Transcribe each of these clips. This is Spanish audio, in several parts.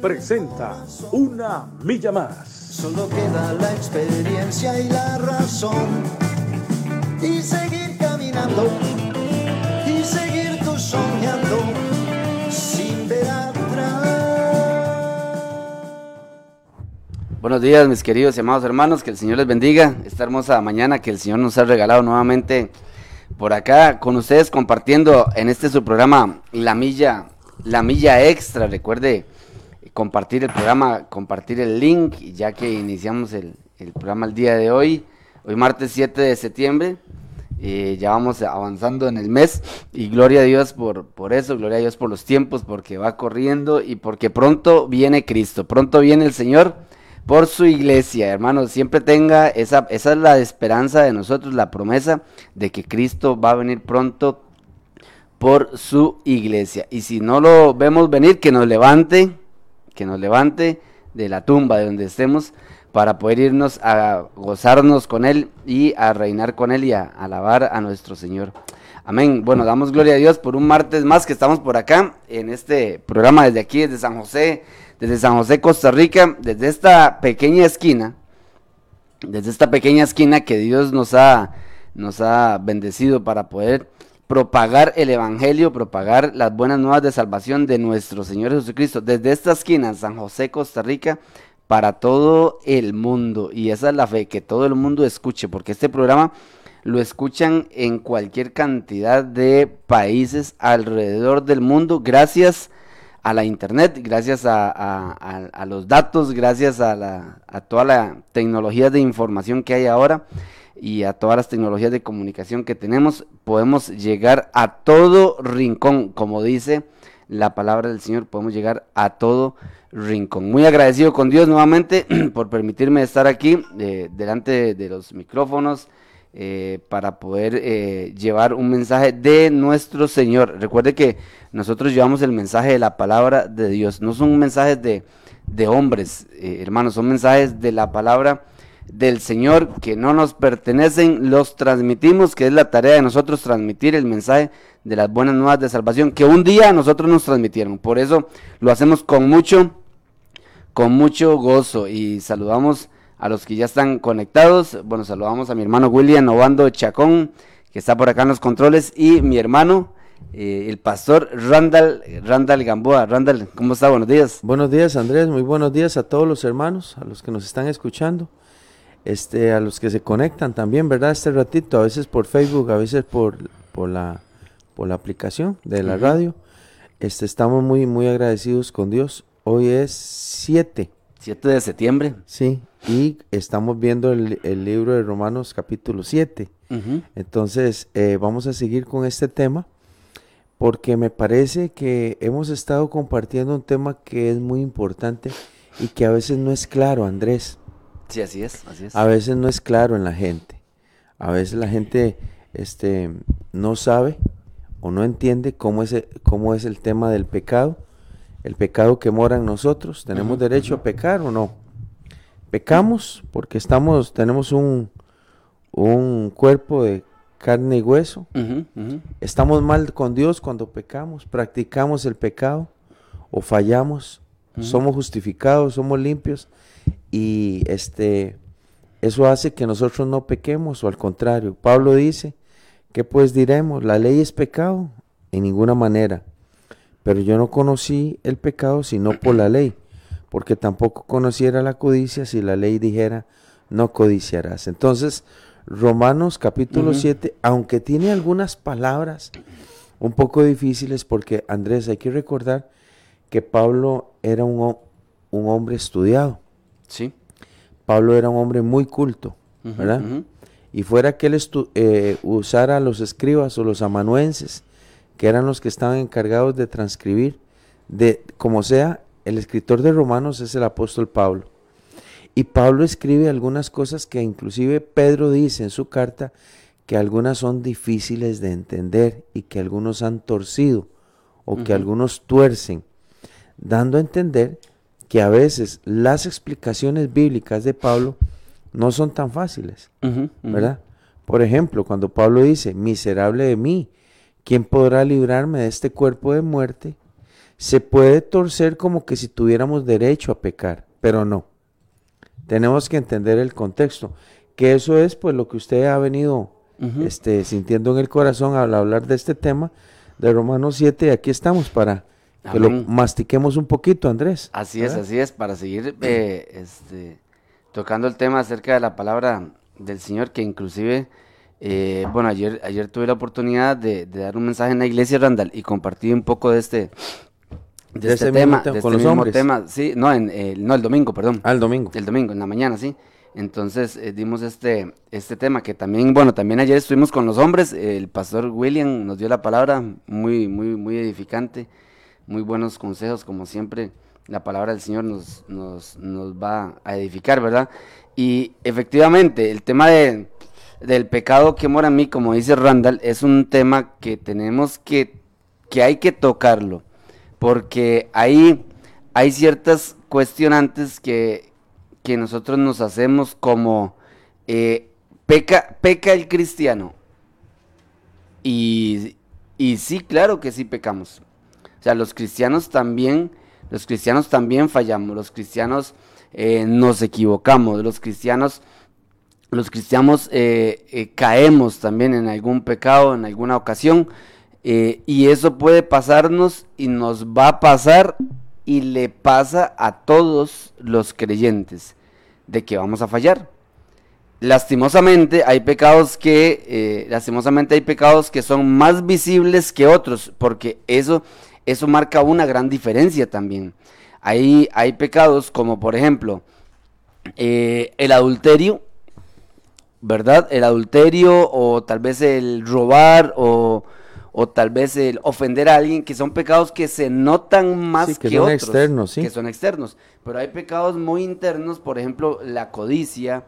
presenta Una Milla Más. Solo queda la experiencia y la razón. Y seguir caminando, y seguir tú soñando, sin ver atrás. Buenos días, mis queridos y amados hermanos, que el Señor les bendiga. Esta hermosa mañana que el Señor nos ha regalado nuevamente por acá con ustedes compartiendo en este su programa La Milla, La Milla Extra. Recuerde compartir el programa, compartir el link, ya que iniciamos el, el programa el día de hoy, hoy martes 7 de septiembre. Eh, ya vamos avanzando en el mes y gloria a Dios por, por eso, gloria a Dios por los tiempos, porque va corriendo y porque pronto viene Cristo, pronto viene el Señor por su iglesia, hermanos. Siempre tenga esa, esa es la esperanza de nosotros, la promesa de que Cristo va a venir pronto por su iglesia. Y si no lo vemos venir, que nos levante, que nos levante de la tumba de donde estemos para poder irnos a gozarnos con Él y a reinar con Él y a alabar a nuestro Señor. Amén. Bueno, damos gloria a Dios por un martes más que estamos por acá en este programa desde aquí, desde San José desde San José, Costa Rica, desde esta pequeña esquina, desde esta pequeña esquina que Dios nos ha, nos ha bendecido para poder propagar el Evangelio, propagar las buenas nuevas de salvación de nuestro Señor Jesucristo, desde esta esquina, San José, Costa Rica, para todo el mundo. Y esa es la fe, que todo el mundo escuche, porque este programa lo escuchan en cualquier cantidad de países alrededor del mundo, gracias a la internet, gracias a, los datos, gracias a, la, a toda la tecnología de información que hay ahora y a todas las tecnologías de comunicación que tenemos, podemos llegar a todo rincón, como dice la palabra del Señor, podemos llegar a todo rincón. Muy agradecido con Dios nuevamente por permitirme estar aquí eh, delante de los micrófonos eh, para poder eh, llevar un mensaje de nuestro Señor. Recuerde que nosotros llevamos el mensaje de la palabra de Dios, no son mensajes de, de hombres, hermanos, son mensajes de la palabra del Señor que no nos pertenecen, los transmitimos, que es la tarea de nosotros transmitir el mensaje de las buenas nuevas de salvación que un día nosotros nos transmitieron. Por eso lo hacemos con mucho, con mucho gozo y saludamos a los que ya están conectados. Bueno, saludamos a mi hermano William Obando Chacón, que está por acá en los controles, y mi hermano, eh, el pastor Randall, Randall Gamboa. Randall, ¿cómo está? Buenos días. Buenos días, Andrés. Muy buenos días a todos los hermanos, a los que nos están escuchando, este, a los que se conectan también, ¿verdad? Este ratito, a veces por Facebook, a veces por, por, la, por la aplicación de la radio. Este, estamos muy, muy agradecidos con Dios. Hoy es 7 7 de septiembre. Sí, y estamos viendo el, libro de Romanos capítulo 7. Entonces, eh, vamos a seguir con este tema porque me parece que hemos estado compartiendo un tema que es muy importante y que a veces no es claro, Andrés. Sí, así es, así es. A veces no es claro en la gente. A veces la gente este, no sabe o no entiende cómo es, cómo es el tema del pecado el pecado que mora en nosotros. ¿Tenemos derecho a pecar o no? Pecamos porque estamos, tenemos un, un cuerpo de carne y hueso. Estamos mal con Dios cuando pecamos, practicamos el pecado o fallamos, somos justificados, somos limpios y este eso hace que nosotros no pequemos o al contrario. Pablo dice, ¿qué pues diremos? ¿La ley es pecado? En ninguna manera. Pero yo no conocí el pecado sino por la ley, porque tampoco conociera la codicia si la ley dijera, no codiciarás. Entonces, Romanos capítulo 7, aunque tiene algunas palabras un poco difíciles, porque Andrés, hay que recordar que Pablo era un, hombre estudiado. Sí. Pablo era un hombre muy culto, ¿verdad? Y fuera que él eh, usara a los escribas o los amanuenses que eran los que estaban encargados de transcribir, de como sea, el escritor de Romanos es el apóstol Pablo. Y Pablo escribe algunas cosas que inclusive Pedro dice en su carta que algunas son difíciles de entender y que algunos han torcido o que algunos tuercen, dando a entender que a veces las explicaciones bíblicas de Pablo no son tan fáciles, ¿verdad? Por ejemplo, cuando Pablo dice, miserable de mí, ¿quién podrá librarme de este cuerpo de muerte? Se puede torcer como que si tuviéramos derecho a pecar, pero no. Tenemos que entender el contexto, que eso es pues lo que usted ha venido este, sintiendo en el corazón al hablar de este tema de Romanos 7 y aquí estamos para que lo mastiquemos un poquito, Andrés. Así es, así es, para seguir eh, este, tocando el tema acerca de la palabra del Señor, que inclusive, eh, bueno, ayer, ayer tuve la oportunidad de, dar un mensaje en la iglesia, Randall, y compartí un poco de este, de, este tema, de este mismo tema, sí, no, en, no, el domingo, perdón. Ah, el domingo. El domingo, en la mañana, sí. Entonces eh, dimos este, este tema que también, bueno, también ayer estuvimos con los hombres, el pastor William nos dio la palabra, muy, muy, muy edificante, muy buenos consejos, como siempre, la palabra del Señor nos, nos, nos va a edificar, ¿verdad? Y efectivamente, el tema de, del pecado que mora en mí, como dice Randall, es un tema que tenemos que, que hay que tocarlo, porque ahí hay ciertas cuestionantes que, que nosotros nos hacemos como eh, peca, peca el cristiano. Y, y sí, claro que sí pecamos. Sea, los cristianos también, los cristianos también fallamos, los cristianos eh, nos equivocamos, los cristianos, los cristianos eh, caemos también en algún pecado, en alguna ocasión. y eso puede pasarnos y nos va a pasar y le pasa a todos los creyentes de que vamos a fallar. Lastimosamente hay pecados que, eh, lastimosamente hay pecados que son más visibles que otros, porque eso, eso marca una gran diferencia también. Hay, hay pecados como por ejemplo eh, el adulterio, ¿verdad? El adulterio o tal vez el robar o, o tal vez el ofender a alguien, que son pecados que se notan más que, otros, externos, que son externos. Pero hay pecados muy internos, por ejemplo, la codicia,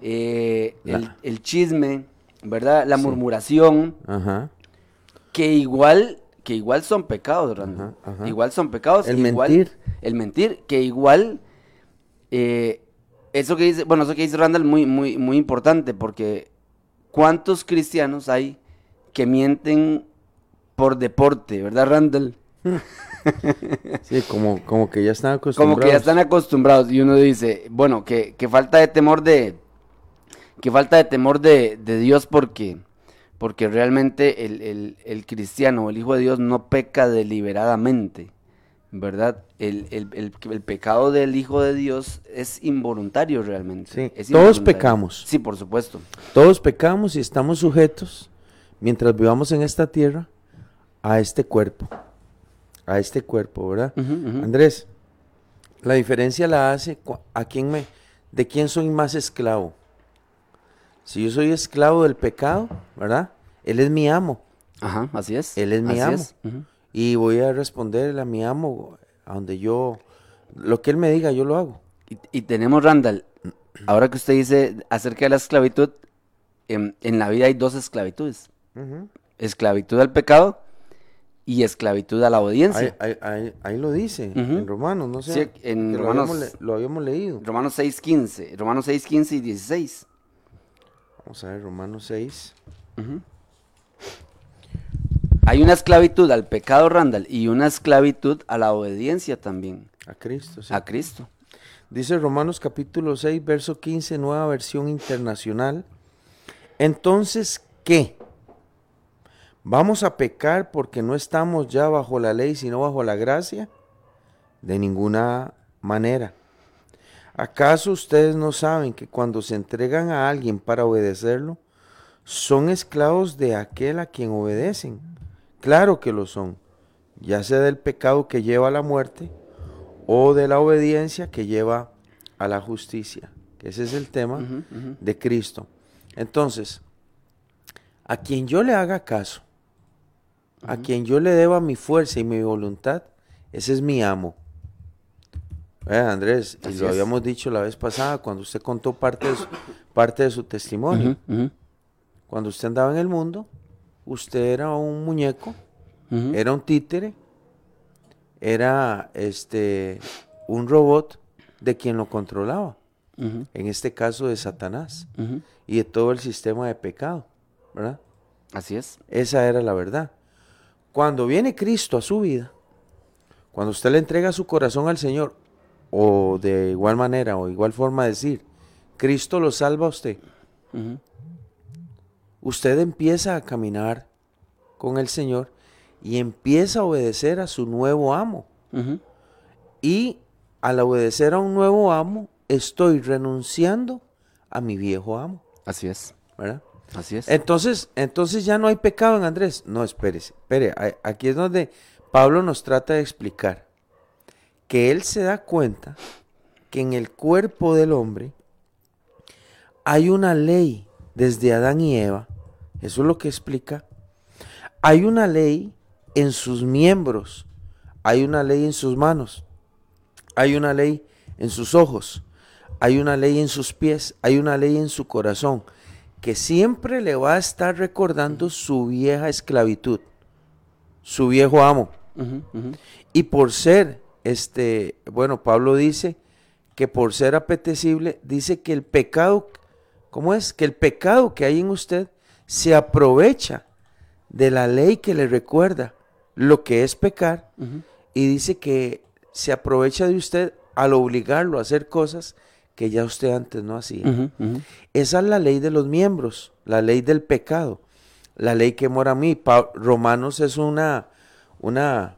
eh, El, chisme, ¿verdad? La murmuración, que igual que igual son pecados, Randall. Igual son pecados. El mentir. El mentir, que igual eh, eso que dice, bueno, eso que dice Randall muy, muy, muy importante, porque ¿cuántos cristianos hay que mienten por deporte, ¿verdad, Randall? sí, como, como que ya están acostumbrados. Como que ya están acostumbrados. Y uno dice, bueno, que, falta de temor de. Que falta de temor de, Dios porque. Porque realmente el, el, cristiano, el Hijo de Dios, no peca deliberadamente. ¿Verdad? El, pecado del Hijo de Dios es involuntario realmente. Sí, todos pecamos. Sí, por supuesto. Todos pecamos y estamos sujetos, mientras vivamos en esta tierra, a este cuerpo, a este cuerpo, ¿verdad? Andrés, la diferencia la hace a quién me, de quién soy más esclavo. Si yo soy esclavo del pecado, ¿verdad? Él es mi amo. Ajá, así es. Él es mi amo. Y voy a responderle a mi amo a donde yo, lo que él me diga, yo lo hago. Y, tenemos, Randall, ahora que usted dice acerca de la esclavitud, en, la vida hay dos esclavitudes. Esclavitud al pecado y esclavitud a la audiencia. Ahí, lo dice, en Romanos, no sé. Sí, en Romanos. Lo habíamos, leído. Romanos 6, 15. Romanos 6, 15 y 16. Vamos a ver, Romanos 6. Hay una esclavitud al pecado, Randall, y una esclavitud a la obediencia también. A Cristo, sí. A Cristo. Dice Romanos capítulo 6, verso 15, nueva versión internacional. Entonces, ¿qué? ¿Vamos a pecar porque no estamos ya bajo la ley, sino bajo la gracia? De ninguna manera. ¿Acaso ustedes no saben que cuando se entregan a alguien para obedecerlo, son esclavos de aquel a quien obedecen? Claro que lo son, ya sea del pecado que lleva a la muerte o de la obediencia que lleva a la justicia. Ese es el tema de Cristo. Entonces, a quien yo le haga caso, a quien yo le deba mi fuerza y mi voluntad, ese es mi amo. Eh, Andrés, y lo es. habíamos dicho la vez pasada cuando usted contó parte de su, parte de su testimonio. Cuando usted andaba en el mundo, usted era un muñeco, era un títere, era este un robot de quien lo controlaba, en este caso de Satanás y de todo el sistema de pecado, ¿verdad? Así es. Esa era la verdad. Cuando viene Cristo a su vida, cuando usted le entrega su corazón al Señor, o de igual manera o igual forma de decir, Cristo lo salva a usted, usted empieza a caminar con el Señor y empieza a obedecer a su nuevo amo. Y al obedecer a un nuevo amo, estoy renunciando a mi viejo amo, Así es. ¿verdad? Así es. Entonces, entonces ya no hay pecado en Andrés. No, espérese, espere. Aquí es donde Pablo nos trata de explicar que él se da cuenta que en el cuerpo del hombre hay una ley desde Adán y Eva. Eso es lo que explica. Hay una ley en sus miembros. Hay una ley en sus manos. Hay una ley en sus ojos. Hay una ley en sus pies. Hay una ley en su corazón que siempre le va a estar recordando su vieja esclavitud, su viejo amo. Y por ser, este, bueno, Pablo dice que por ser apetecible, dice que el pecado, ¿cómo es? Que el pecado que hay en usted se aprovecha de la ley que le recuerda lo que es pecar y dice que se aprovecha de usted al obligarlo a hacer cosas que ya usted antes no hacía. Esa es la ley de los miembros, la ley del pecado, la ley que mora a mí. Pa- Romanos es una, una,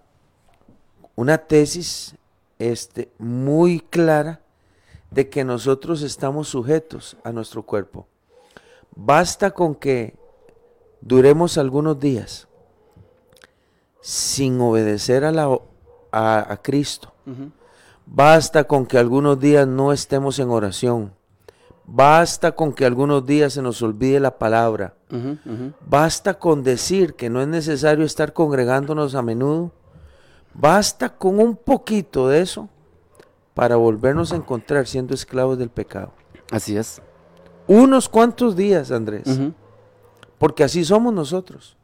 una tesis este, muy clara de que nosotros estamos sujetos a nuestro cuerpo. Basta con que duremos algunos días sin obedecer a, la, a, a Cristo. Basta con que algunos días no estemos en oración. Basta con que algunos días se nos olvide la palabra. Basta con decir que no es necesario estar congregándonos a menudo. Basta con un poquito de eso para volvernos a encontrar siendo esclavos del pecado. Así es. Unos cuantos días, Andrés, porque así somos nosotros.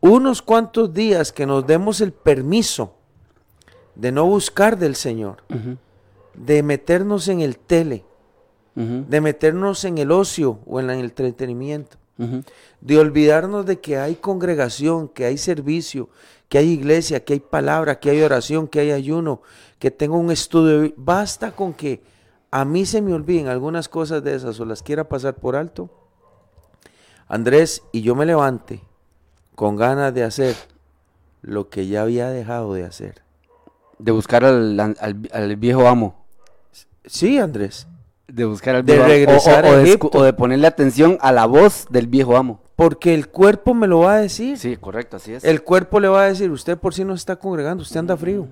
Unos cuantos días que nos demos el permiso de no buscar del Señor, de meternos en el tele, de meternos en el ocio o en el entretenimiento, de olvidarnos de que hay congregación, que hay servicio, que hay iglesia, que hay palabra, que hay oración, que hay ayuno, que tengo un estudio. Basta con que a mí se me olviden algunas cosas de esas o las quiera pasar por alto. Andrés, y yo me levante con ganas de hacer lo que ya había dejado de hacer. De buscar al, al, al viejo amo. Sí, Andrés. De buscar al De viejo amo. O- regresar o, a de, escu- Egipto. o de ponerle atención a la voz del viejo amo. Porque el cuerpo me lo va a decir. Sí, correcto, así es. El cuerpo le va a decir, usted por sí no se está congregando, usted anda frío.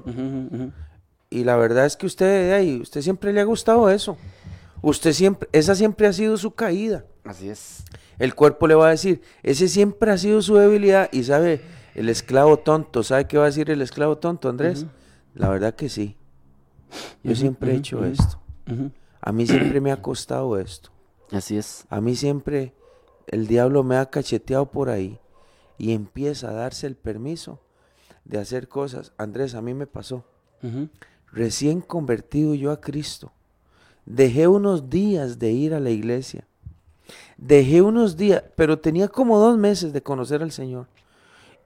Y la verdad es que usted, usted siempre le ha gustado eso. Usted siempre, esa siempre ha sido su caída. Así es. El cuerpo le va a decir, ese siempre ha sido su debilidad. Y sabe, el esclavo tonto, ¿sabe qué va a decir el esclavo tonto, Andrés? La verdad que sí. Yo siempre he hecho esto. A mí siempre me ha costado esto. Así es. A mí siempre el diablo me ha cacheteado por ahí y empieza a darse el permiso de hacer cosas. Andrés, a mí me pasó. Recién convertido yo a Cristo, dejé unos días de ir a la iglesia. Dejé unos días, pero tenía como dos meses de conocer al Señor.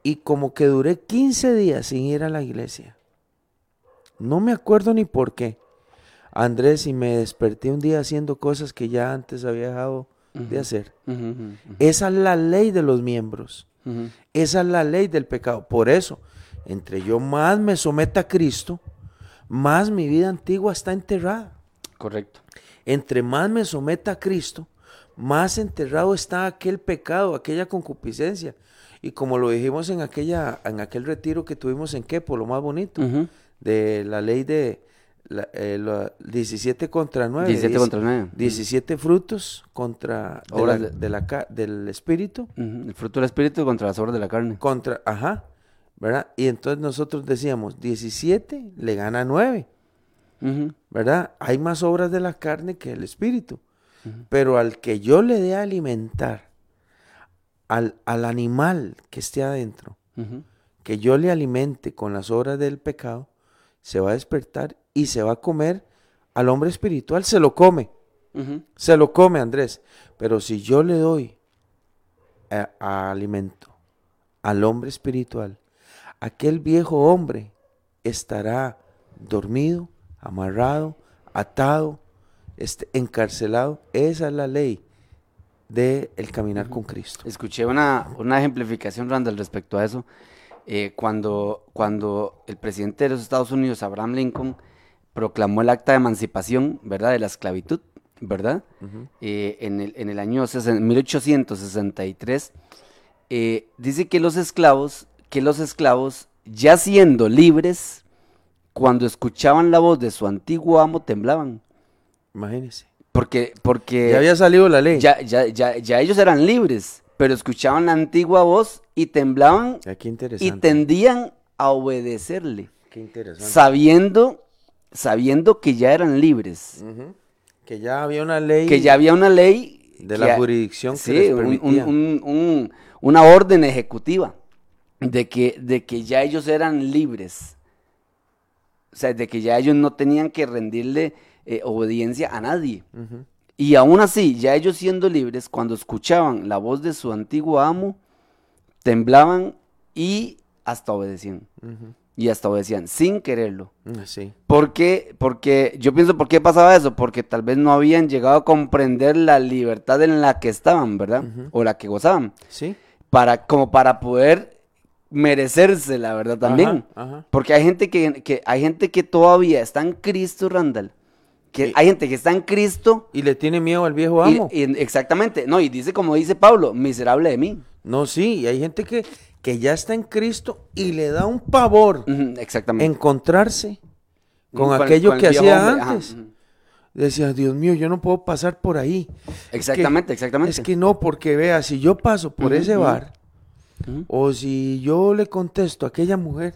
Y como que duré 15 días sin ir a la iglesia. No me acuerdo ni por qué. Andrés, y me desperté un día haciendo cosas que ya antes había dejado de hacer. Esa es la ley de los miembros. Esa es la ley del pecado. Por eso, entre yo más me someta a Cristo, más mi vida antigua está enterrada. Correcto. Entre más me someta a Cristo, más enterrado está aquel pecado, aquella concupiscencia. Y como lo dijimos en, aquella, en aquel retiro que tuvimos en Quepo, lo más bonito, de la ley de la, eh, la 17 contra 9. 17 contra 9. 17 frutos contra de Obras la- de- de la del espíritu. El fruto del espíritu contra las obras de la carne. contra, ajá, ¿verdad? Y entonces nosotros decíamos, 17 le gana 9. Ujú. ¿verdad? Hay más obras de la carne que el espíritu. Pero al que yo le dé a alimentar, al, al animal que esté adentro, que yo le alimente con las obras del pecado, se va a despertar y se va a comer al hombre espiritual, se lo come, se lo come Andrés. Pero si yo le doy a- a alimento al hombre espiritual, aquel viejo hombre estará dormido, amarrado, atado, este, encarcelado. Esa es la ley del el caminar con Cristo. Escuché una, una ejemplificación, Randall, respecto a eso. eh, cuando, cuando el presidente de los Estados Unidos, Abraham Lincoln, proclamó el acta de emancipación, ¿verdad? De la esclavitud, ¿verdad? Eh, en, el, en el año sesen- 1863, eh, dice que los esclavos, que los esclavos, ya siendo libres, cuando escuchaban la voz de su antiguo amo, temblaban. Imagínense. Porque, porque Ya había salido la ley. ya, ya, ya, ya ellos eran libres, pero escuchaban la antigua voz y temblaban qué y interesante. tendían a obedecerle, Qué interesante. sabiendo, sabiendo que ya eran libres. Que ya había una ley que ya había una ley de la jurisdicción que sí, les un- un- permitía. un- un- una orden ejecutiva de que, de que ya ellos eran libres. O sea, de que ya ellos no tenían que rendirle eh, obediencia a nadie. Y aún así, ya ellos siendo libres, cuando escuchaban la voz de su antiguo amo, temblaban y hasta obedecían. Y hasta obedecían, sin quererlo. Mm, Sí. ¿Por qué? Porque yo pienso, ¿por qué pasaba eso? Porque tal vez no habían llegado a comprender la libertad en la que estaban, ¿verdad? O la que gozaban. Sí. Para, como para poder merecerse, la verdad, también. Ajá, ajá. Porque hay gente que, que- hay gente que todavía está en Cristo, Randall. Que hay gente que está en Cristo Y le tiene miedo al viejo y- amo. y- exactamente, no, y dice como dice Pablo, miserable de mí. No, sí, y hay gente que, que ya está en Cristo y le da un pavor exactamente. encontrarse con, Con el- aquello con que hacía hombre, ajá, antes. Decía, Dios mío, yo no puedo pasar por ahí. Es que- Exactamente, exactamente. Es que no, porque vea, si yo paso por ese bar, o si yo le contesto a aquella mujer,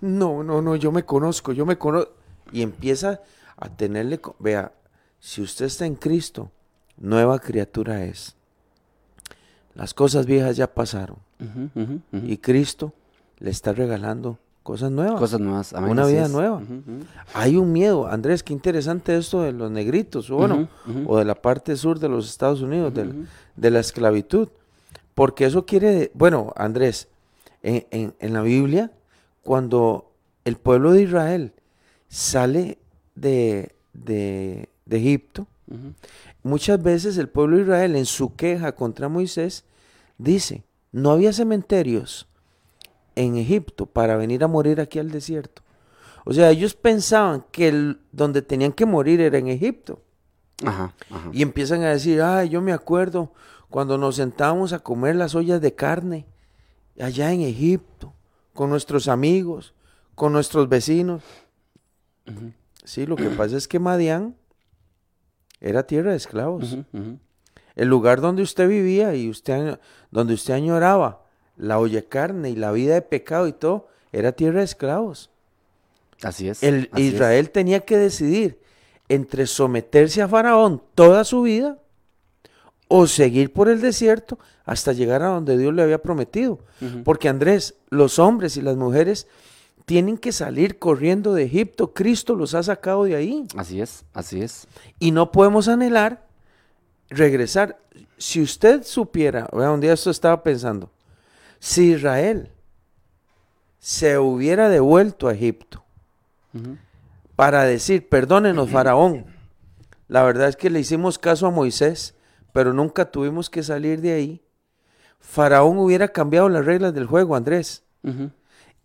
no, no, no, yo me conozco, yo me conozco. Y empieza a tenerle, vea, si usted está en Cristo, nueva criatura es. Las cosas viejas ya pasaron Y Cristo le está regalando cosas nuevas. Cosas nuevas. amén, Una vida es. nueva. Hay un miedo, Andrés, qué interesante esto de los negritos, o bueno, o de la parte sur de los Estados Unidos, del- de la esclavitud. Porque eso quiere, bueno, Andrés, en, en- en la Biblia, cuando el pueblo de Israel sale de, de- de Egipto, muchas veces el pueblo de Israel en su queja contra Moisés dice, no había cementerios en Egipto para venir a morir aquí al desierto. O sea, ellos pensaban que el- donde tenían que morir era en Egipto. Ajá, ajá. Y empiezan a decir, ay, yo me acuerdo cuando nos sentábamos a comer las ollas de carne allá en Egipto, con nuestros amigos, con nuestros vecinos. Sí, lo que pasa es que Madián era tierra de esclavos. El lugar donde usted vivía y usted, donde usted añoraba la olla de carne y la vida de pecado y todo, era tierra de esclavos. Así es. El así es. Israel tenía que decidir entre someterse a Faraón toda su vida o seguir por el desierto hasta llegar a donde Dios le había prometido. Porque Andrés, los hombres y las mujeres tienen que salir corriendo de Egipto. Cristo los ha sacado de ahí. Así es, así es. Y no podemos anhelar regresar. Si usted supiera, vea, un día esto estaba pensando, si Israel se hubiera devuelto a Egipto para decir, perdónenos, Faraón, la verdad es que le hicimos caso a Moisés, pero nunca tuvimos que salir de ahí, Faraón hubiera cambiado las reglas del juego, Andrés,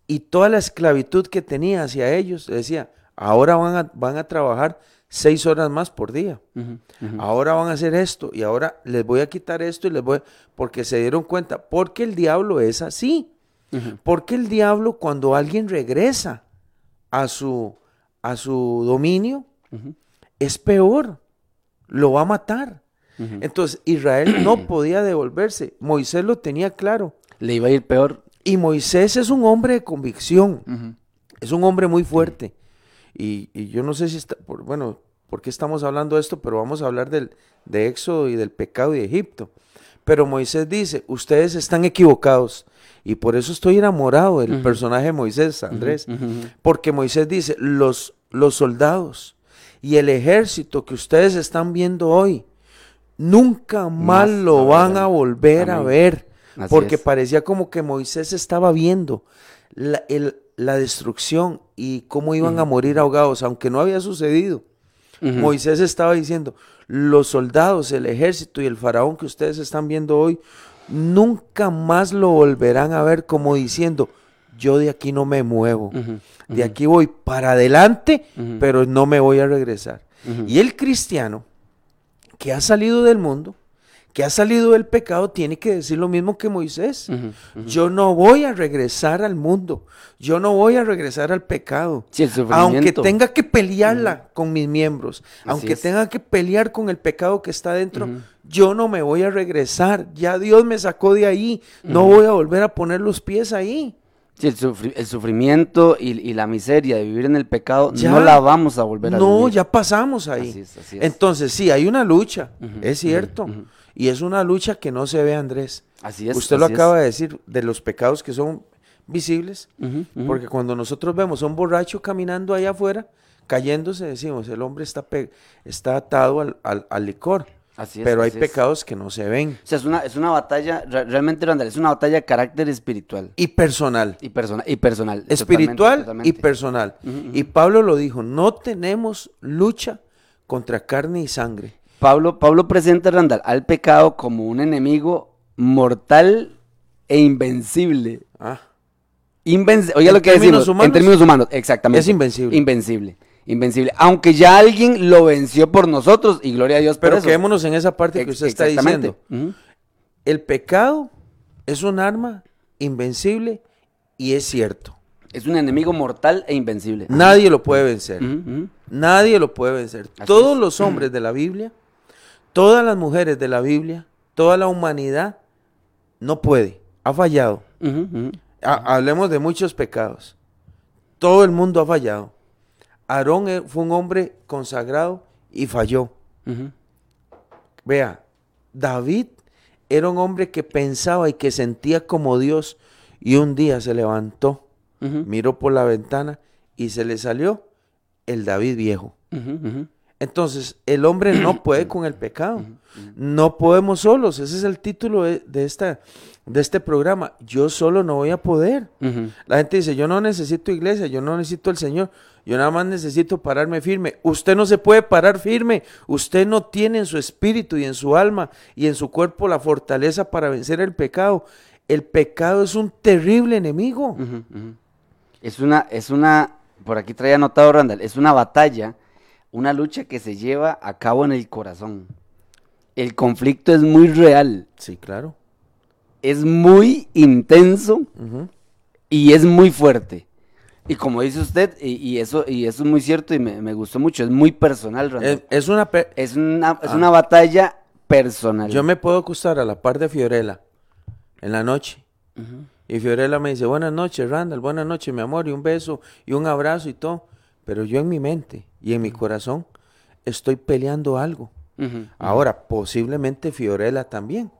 y toda la esclavitud que tenía hacia ellos, decía, ahora van a, van a trabajar seis horas más por día. Ahora van a hacer esto y ahora les voy a quitar esto y les voy porque se dieron cuenta, porque el diablo es así. Porque el diablo cuando alguien regresa a su a su dominio es peor. Lo va a matar. Entonces Israel no podía devolverse. Moisés lo tenía claro. Le iba a ir peor. Y Moisés es un hombre de convicción. Es un hombre muy fuerte. Y, y yo no sé si está, por, bueno, por qué estamos hablando de esto, pero vamos a hablar del, de Éxodo y del pecado de Egipto. Pero Moisés dice, ustedes están equivocados. Y por eso estoy enamorado del personaje de Moisés, Andrés. Porque Moisés dice, los, los soldados y el ejército que ustedes están viendo hoy, nunca más Más lo van a volver a ver. Así Porque es. parecía como que Moisés estaba viendo la, el- la destrucción y cómo iban a morir ahogados, aunque no había sucedido. Moisés estaba diciendo, los soldados, el ejército y el faraón que ustedes están viendo hoy, nunca más lo volverán a ver como diciendo, yo de aquí no me muevo, de aquí voy para adelante, pero no me voy a regresar. Y el cristiano que ha salido del mundo, que ha salido del pecado, tiene que decir lo mismo que Moisés. Yo no voy a regresar al mundo, yo no voy a regresar al pecado. Sí, Aunque tenga que pelearla con mis miembros, aunque es. tenga que pelear con el pecado que está dentro, yo no me voy a regresar. Ya Dios me sacó de ahí, no voy a volver a poner los pies ahí. Sí, el, sufri- el sufrimiento y, y la miseria de vivir en el pecado Ya. no la vamos a volver a No, vivir. ya pasamos ahí. Así es, así es. Entonces, sí, hay una lucha, es cierto. Y es una lucha que no se ve, Andrés. Así es. Usted lo es. acaba de decir, de los pecados que son visibles. Porque cuando nosotros vemos a un borracho caminando allá afuera, cayéndose, decimos, el hombre está, está atado al, al- al licor. Así es, pero hay es. pecados que no se ven. O sea, es una, es una batalla, re- realmente, Randall, es una batalla de carácter espiritual Y personal. y, persona, y personal. Espiritual totalmente, y personal. Y Pablo lo dijo, no tenemos lucha contra carne y sangre. Pablo, Pablo presenta, Randall, al pecado como un enemigo mortal e invencible. Ah, Invenci- Oiga ¿En lo que términos decimos. humanos? En términos humanos, exactamente. Es invencible. Invencible. Invencible. Aunque ya alguien lo venció por nosotros y gloria a Dios por pero eso. quedémonos en esa parte que Ex- usted está diciendo. El pecado es un arma invencible y es cierto. Es un enemigo mortal e invencible. Nadie lo puede vencer. Nadie lo puede vencer. Así Todos es. los hombres de la Biblia, todas las mujeres de la Biblia, toda la humanidad no puede. Ha fallado. Ha- hablemos de muchos pecados. Todo el mundo ha fallado. Aarón eh, fue un hombre consagrado y falló. Vea, David era un hombre que pensaba y que sentía como Dios y un día se levantó, miró por la ventana y se le salió el David viejo. Entonces, el hombre no puede con el pecado. No podemos solos. Ese es el título de, de esta, de este programa. Yo solo no voy a poder. La gente dice, yo no necesito iglesia, yo no necesito el Señor, yo nada más necesito pararme firme. Usted no se puede parar firme. Usted no tiene en su espíritu y en su alma y en su cuerpo la fortaleza para vencer el pecado. El pecado es un terrible enemigo. Es una, es una, por aquí traía anotado Randall, es una batalla, una lucha que se lleva a cabo en el corazón. El conflicto es muy real, Sí, claro. es muy intenso y es muy fuerte. Y como dice usted, y, y eso, y eso es muy cierto y me, me gustó mucho, es muy personal, Randall. Es, es una... Es una, es Ah. una batalla personal. Yo me puedo acostar a la par de Fiorella en la noche. Y Fiorella me dice, buenas noches, Randall, buenas noches, mi amor, y un beso, y un abrazo y todo. Pero yo en mi mente y en mi corazón estoy peleando algo. Ahora, posiblemente Fiorella también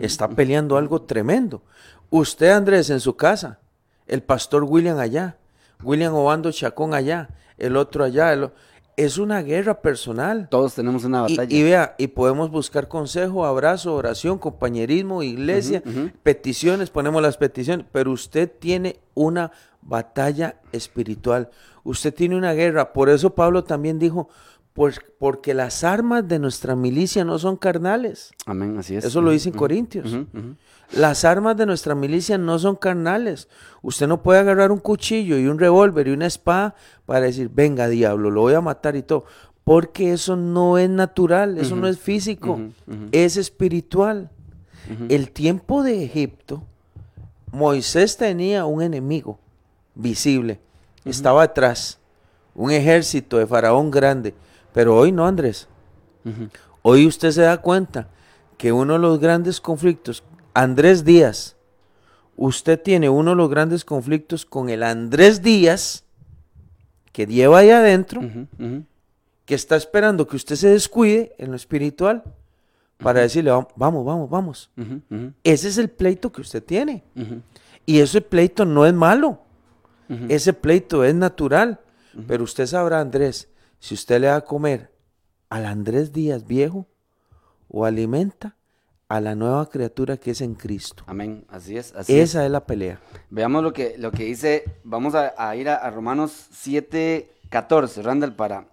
está peleando algo tremendo. Usted, Andrés, en su casa, el pastor William allá, William Obando Chacón allá, el otro allá, el es una guerra personal. Todos tenemos una batalla. y vea, y podemos buscar consejo, abrazo, oración, compañerismo, iglesia, peticiones, ponemos las peticiones, pero usted tiene una batalla espiritual, usted tiene una guerra, por eso Pablo también dijo, pues porque las armas de nuestra milicia no son carnales, Amén, así es. eso lo dice en Corintios. Las armas de nuestra milicia no son carnales. Usted no puede agarrar un cuchillo y un revólver y una espada para decir, venga diablo, lo voy a matar y todo. Porque eso no es natural, eso no es físico, es espiritual. El tiempo de Egipto, Moisés tenía un enemigo visible, estaba atrás, un ejército de faraón grande, pero hoy no, Andrés. Hoy usted se da cuenta que uno de los grandes conflictos, Andrés Díaz, usted tiene uno de los grandes conflictos con el Andrés Díaz que lleva ahí adentro, que está esperando que usted se descuide en lo espiritual para decirle, "Vam- vamos, vamos, vamos. Ese es el pleito que usted tiene. Y ese pleito no es malo. Ese pleito es natural. Pero usted sabrá, Andrés, si usted le da a comer al Andrés Díaz viejo o alimenta a la nueva criatura que es en Cristo. Amén, así es, así. Esa es la pelea. Veamos lo que, lo que dice, vamos a, a ir a, a Romanos 7, 14, Randall, para,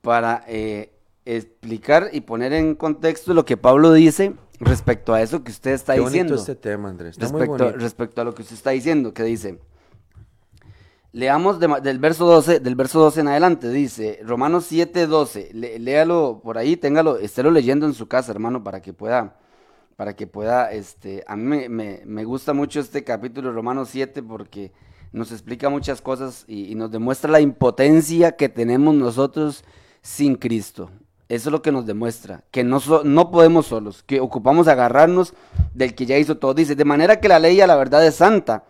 para eh, explicar y poner en contexto lo que Pablo dice respecto a eso que usted está Qué diciendo. este tema, Andrés. Está muy respecto, bonito. respecto a lo que usted está diciendo, que dice, leamos del verso 12, del verso 12 en adelante, dice, Romanos 7, 12, le- léalo por ahí, téngalo, estélo leyendo en su casa, hermano, para que pueda, para que pueda, este, a mí me, me- gusta mucho este capítulo Romanos 7 porque nos explica muchas cosas y, nos demuestra la impotencia que tenemos nosotros sin Cristo. Eso es lo que nos demuestra, que no, no podemos solos, que ocupamos agarrarnos del que ya hizo todo. Dice, de manera que la ley a la verdad es santa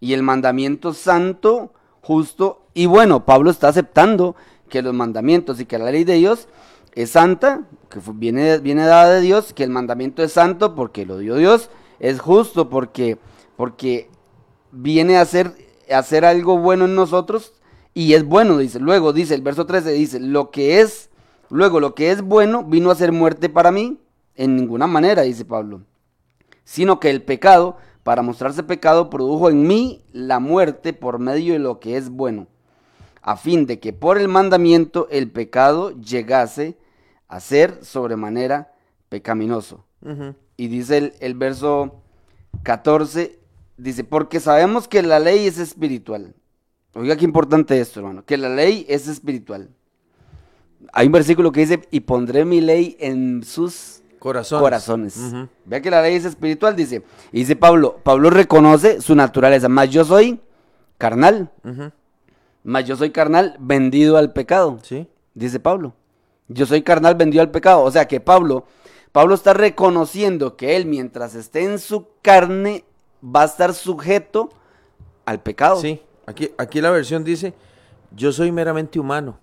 y el mandamiento santo, justo y bueno. Pablo está aceptando que los mandamientos y que la ley de Dios es santa, que viene, viene dada de Dios, que el mandamiento es santo porque lo dio Dios, es justo porque, porque viene a hacer, a hacer algo bueno en nosotros y es bueno, dice. Luego dice, el verso 13 dice, lo que es, luego lo que es bueno vino a ser muerte para mí, en ninguna manera, dice Pablo, sino que el pecado, para mostrarse pecado, produjo en mí la muerte por medio de lo que es bueno, a fin de que por el mandamiento el pecado llegase a ser sobremanera pecaminoso. Y dice el, el verso 14, dice, porque sabemos que la ley es espiritual. Oiga qué importante esto, hermano, que la ley es espiritual. Hay un versículo que dice, y pondré mi ley en sus Corazones. Vea que la ley es espiritual, dice. Y dice Pablo, Pablo reconoce su naturaleza, más yo soy carnal, más yo soy carnal vendido al pecado Sí. dice Pablo. Yo soy carnal vendido al pecado. O sea que Pablo, Pablo está reconociendo que él mientras esté en su carne va a estar sujeto al pecado. Sí. Aquí, aquí la versión dice, yo soy meramente humano.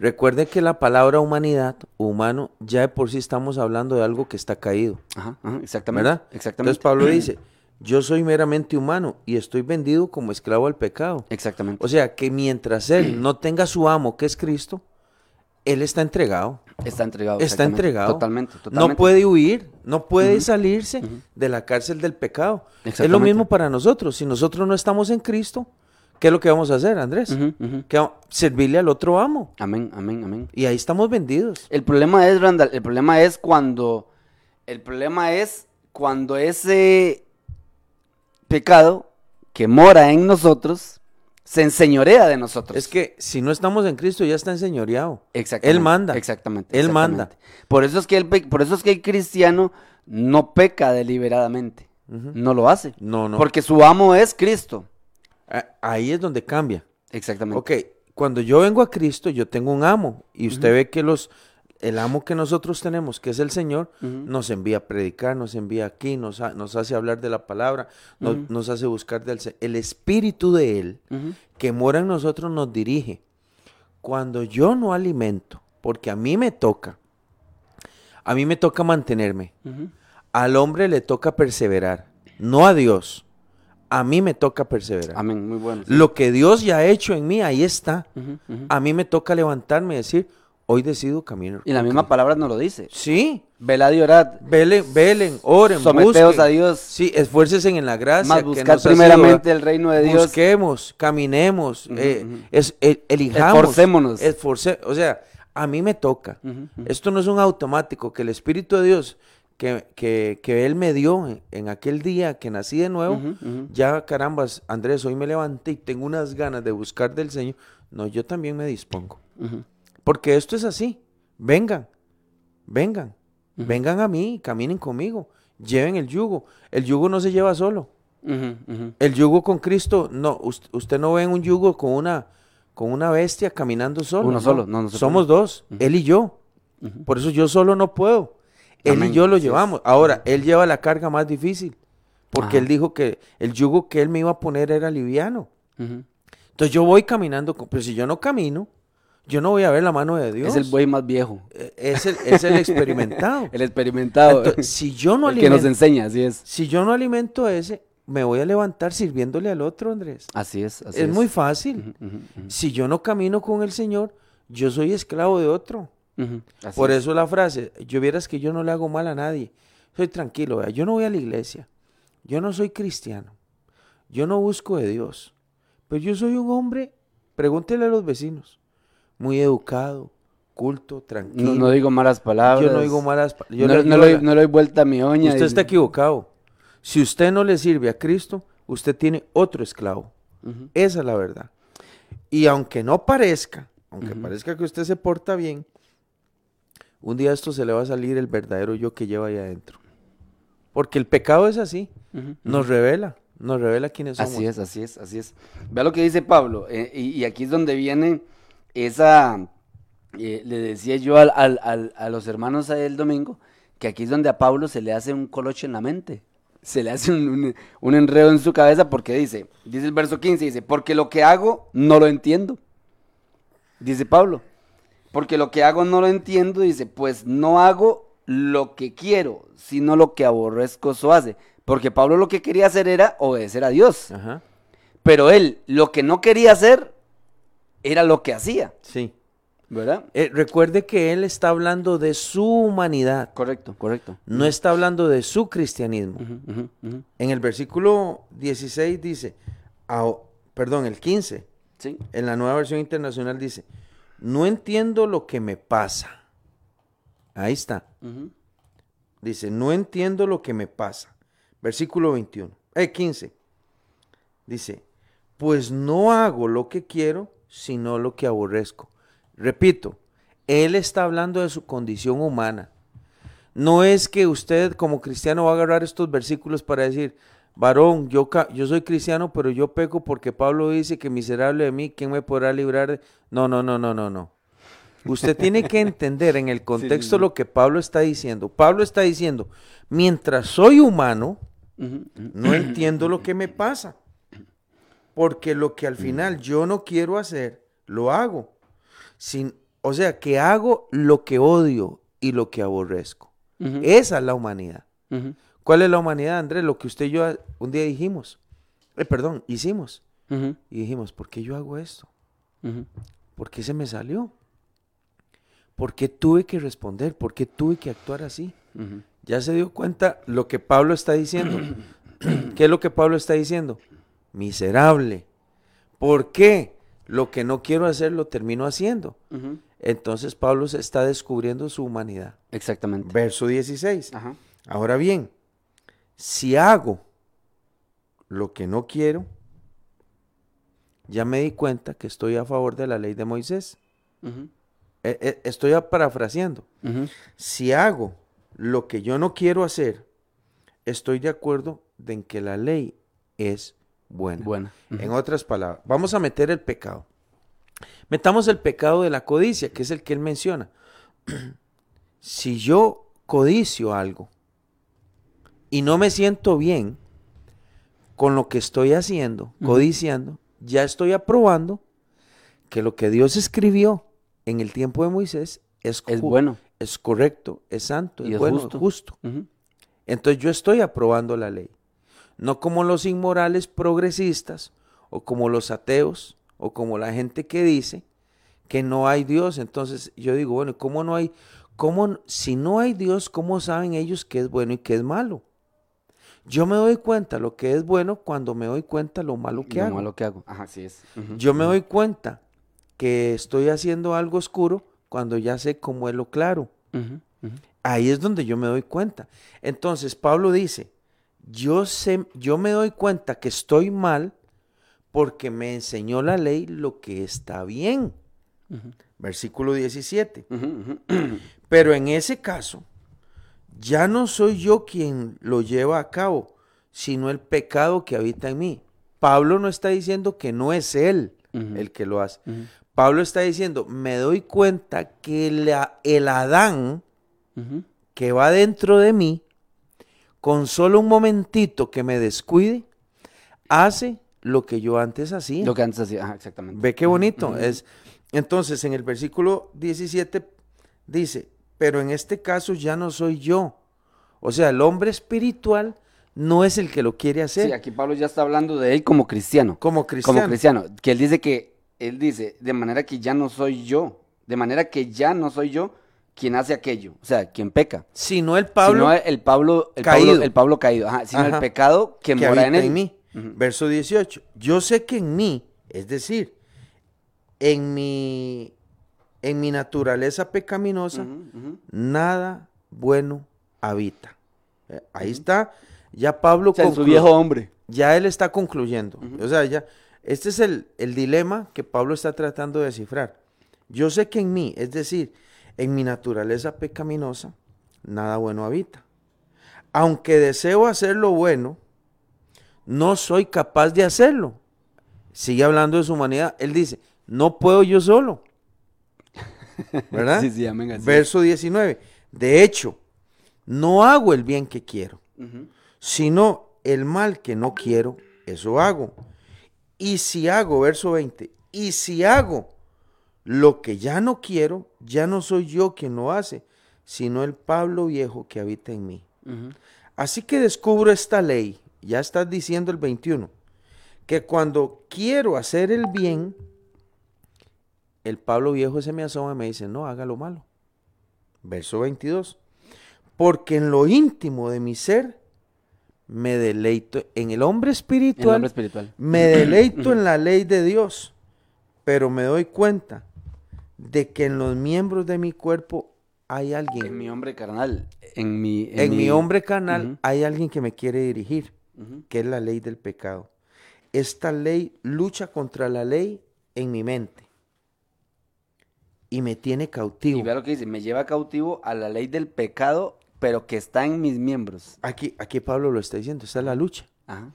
Recuerden que la palabra humanidad, humano, ya de por sí estamos hablando de algo que está caído. Ajá, ajá, exactamente. ¿Verdad? Exactamente. Entonces Pablo dice, yo soy meramente humano y estoy vendido como esclavo al pecado. Exactamente. O sea que mientras él no tenga su amo, que es Cristo, él está entregado. está entregado. Está entregado. Totalmente, totalmente. No puede huir, no puede salirse de la cárcel del pecado. Es lo mismo para nosotros. Si nosotros no estamos en Cristo, ¿qué es lo que vamos a hacer, Andrés? Que servirle al otro amo. Amén, amén, amén. Y ahí estamos vendidos. El problema es, Randall, el problema es cuando, el problema es cuando ese pecado que mora en nosotros se enseñorea de nosotros. Es que si no estamos en Cristo, ya está enseñoreado. Exactamente. Él manda. Exactamente. Él exactamente. manda. Por eso es que el, por eso es que el cristiano no peca deliberadamente. No lo hace. No, no. Porque su amo es Cristo. Ahí es donde cambia. Exactamente. Ok, cuando yo vengo a Cristo, yo tengo un amo. Y usted ve que los, el amo que nosotros tenemos, que es el Señor, nos envía a predicar, nos envía aquí, nos, ha- nos hace hablar de la palabra, nos, nos hace buscar del El Espíritu de Él, que mora en nosotros, nos dirige. Cuando yo no alimento, porque a mí me toca, a mí me toca mantenerme. Al hombre le toca perseverar, no a Dios. A mí me toca perseverar. Amén. Muy bueno. Lo que Dios ya ha hecho en mí, ahí está. A mí me toca levantarme y decir, hoy decido caminar. Y la misma Cristo". palabra nos lo dice. Sí. Velad y orad. Velen, velen, oren, Someteos busquen. a Dios. Sí, esfuércense en la gracia. Más buscar sido primeramente el reino de Dios. Busquemos, caminemos, eh, es, el- elijamos. Esforcémonos. esforce- o sea, a mí me toca. Esto no es un automático, que el Espíritu de Dios que, que, que Él me dio en, en aquel día que nací de nuevo, ya carambas, Andrés, hoy me levanté y tengo unas ganas de buscar del Señor. No, yo también me dispongo. Porque esto es así. Vengan, vengan, vengan a mí, caminen conmigo, lleven el yugo. El yugo no se lleva solo. El yugo con Cristo, no, us- usted no ve un yugo con una, con una bestia caminando solo. Uno solo, no, no se Somos puede. dos, él y yo. Por eso yo solo no puedo. Él Amén, y yo lo llevamos. Ahora, él lleva la carga más difícil. Porque Ajá. él dijo que el yugo que él me iba a poner era liviano. Entonces yo voy caminando, pero si yo no camino, yo no voy a ver la mano de Dios. Es el buey más viejo. Eh, Es el, es el experimentado. El experimentado. Entonces, si yo no el que nos alimento, enseña, así es. si yo no alimento ese, me voy a levantar sirviéndole al otro, Andrés. Así es. Así es, es muy fácil. Si yo no camino con el Señor, yo soy esclavo de otro. Por es. eso la frase, yo vieras que yo no le hago mal a nadie. Soy tranquilo, yo no voy a la iglesia. Yo no soy cristiano. Yo no busco de Dios. Pero yo soy un hombre, pregúntele a los vecinos, muy educado, culto, tranquilo. No, no digo malas palabras. Yo no digo malas pa- yo no, le- no la- no le doy vuelta a mi oña. Usted y- está equivocado. Si usted no le sirve a Cristo, usted tiene otro esclavo. Esa es la verdad. Y aunque no parezca, aunque parezca que usted se porta bien, un día esto se le va a salir el verdadero yo que lleva ahí adentro. Porque el pecado es así, nos revela, nos revela quiénes somos. Así es, así es, así es. Vea lo que dice Pablo, eh, y, y aquí es donde viene esa, eh, le decía yo al- al- al- a los hermanos el domingo, que aquí es donde a Pablo se le hace un coloche en la mente, se le hace un, un- un enredo en su cabeza porque dice, dice el verso 15, dice, porque lo que hago no lo entiendo, dice Pablo, porque lo que hago no lo entiendo, dice, pues no hago lo que quiero, sino lo que aborrezco eso hace. Porque Pablo lo que quería hacer era obedecer a Dios. Ajá, Pero él lo que no quería hacer era lo que hacía, sí. ¿verdad? Eh, recuerde que él está hablando de su humanidad, Correcto, correcto. no está hablando de su cristianismo. En el versículo 16 dice, perdón, el 15, Sí. en la nueva versión internacional dice, no entiendo lo que me pasa. Ahí está. Dice, no entiendo lo que me pasa. Versículo 21. Eh, 15. Dice, pues no hago lo que quiero, sino lo que aborrezco. Repito, él está hablando de su condición humana. No es que usted como cristiano va a agarrar estos versículos para decir, varón, yo, yo soy cristiano, pero yo peco porque Pablo dice que miserable de mí, ¿quién me podrá librar? de-?" No, no, no, no, no, no. Usted tiene que entender en el contexto sí. lo que Pablo está diciendo. Pablo está diciendo, mientras soy humano, no entiendo lo que me pasa. Porque lo que al final yo no quiero hacer, lo hago. Sin, o sea, que hago lo que odio y lo que aborrezco. Esa es la humanidad. ¿Cuál es la humanidad, Andrés? Lo que usted y yo un día dijimos. Eh, perdón, hicimos. Y dijimos, ¿por qué yo hago esto? ¿Por qué se me salió? ¿Por qué tuve que responder? ¿Por qué tuve que actuar así? Ya se dio cuenta lo que Pablo está diciendo. ¿Qué es lo que Pablo está diciendo? Miserable. ¿Por qué? Lo que no quiero hacer lo termino haciendo. Entonces Pablo se está descubriendo su humanidad. Exactamente. Verso 16. Ajá. Ahora bien, si hago lo que no quiero, ya me di cuenta que estoy a favor de la ley de Moisés. Eh, eh, estoy parafraseando. Si hago lo que yo no quiero hacer, estoy de acuerdo en que la ley es buena. Bueno. En otras palabras, vamos a meter el pecado. Metamos el pecado de la codicia, que es el que él menciona. si yo codicio algo y no me siento bien con lo que estoy haciendo, codiciando, ya estoy aprobando que lo que Dios escribió en el tiempo de Moisés es, bueno. es correcto, es santo, Y es, es bueno, justo. es justo. Entonces yo estoy aprobando la ley. No como los inmorales progresistas o como los ateos o como la gente que dice que no hay Dios. Entonces yo digo, bueno, ¿cómo no hay? ¿Cómo, si no hay Dios, cómo saben ellos qué es bueno y qué es malo? Yo me doy cuenta lo que es bueno cuando me doy cuenta lo malo que Lo hago. malo que hago. Ajá, así es. Yo me doy cuenta que estoy haciendo algo oscuro cuando ya sé cómo es lo claro. Ahí es donde yo me doy cuenta. Entonces Pablo dice, yo sé, yo me doy cuenta que estoy mal porque me enseñó la ley lo que está bien. Versículo 17. Ujú, ujú. Pero en ese caso, ya no soy yo quien lo lleva a cabo, sino el pecado que habita en mí. Pablo no está diciendo que no es él el que lo hace. Pablo está diciendo, me doy cuenta que la- el Adán que va dentro de mí, con solo un momentito que me descuide, hace lo que yo antes hacía. Lo que antes hacía, ajá, exactamente. Ve qué bonito. Es, entonces, en el versículo 17 dice, pero en este caso ya no soy yo. O sea, el hombre espiritual no es el que lo quiere hacer Sí, aquí Pablo ya está hablando de él como cristiano. como cristiano. Como cristiano. Que él dice que, él dice, de manera que ya no soy yo. De manera que ya no soy yo quien hace aquello. O sea, quien peca. Sino el Pablo sino el Pablo, el caído. Pablo, el Pablo caído. Ajá, sino el pecado que, que mora en él. mí. Ujú. Verso 18. Yo sé que en mí, es decir, en mi, en mi naturaleza pecaminosa, nada bueno habita. Eh, Ahí está. Ya Pablo O sea, su viejo hombre. ya él está concluyendo. O sea, ya, este es el, el dilema que Pablo está tratando de descifrar. Yo sé que en mí, es decir, en mi naturaleza pecaminosa, nada bueno habita. Aunque deseo hacer lo bueno, no soy capaz de hacerlo. Sigue hablando de su humanidad. Él dice, no puedo yo solo. ¿Verdad? Sí, sí, amén. así es. Verso 19. De hecho, no hago el bien que quiero sino el mal que no quiero, eso hago. Y si hago, verso 20, y si hago lo que ya no quiero, ya no soy yo quien lo hace, sino el Pablo viejo que habita en mí. Así que descubro esta ley, ya estás diciendo el 21, que cuando quiero hacer el bien, el Pablo viejo se me asoma y me dice, no, haga lo malo. Verso 22, porque en lo íntimo de mi ser me deleito, en el hombre En el espiritual, hombre espiritual. me deleito en la ley de Dios, pero me doy cuenta de que en los miembros de mi cuerpo hay alguien En mi hombre carnal. En mi, en mi hombre canal Ujú. hay alguien que me quiere dirigir, que es la ley del pecado. Esta ley lucha contra la ley en mi mente y me tiene cautivo. Y vea lo que dice, me lleva cautivo a la ley del pecado, pero que está en mis miembros. Aquí, aquí Pablo lo está diciendo, esta es la lucha. Ajá.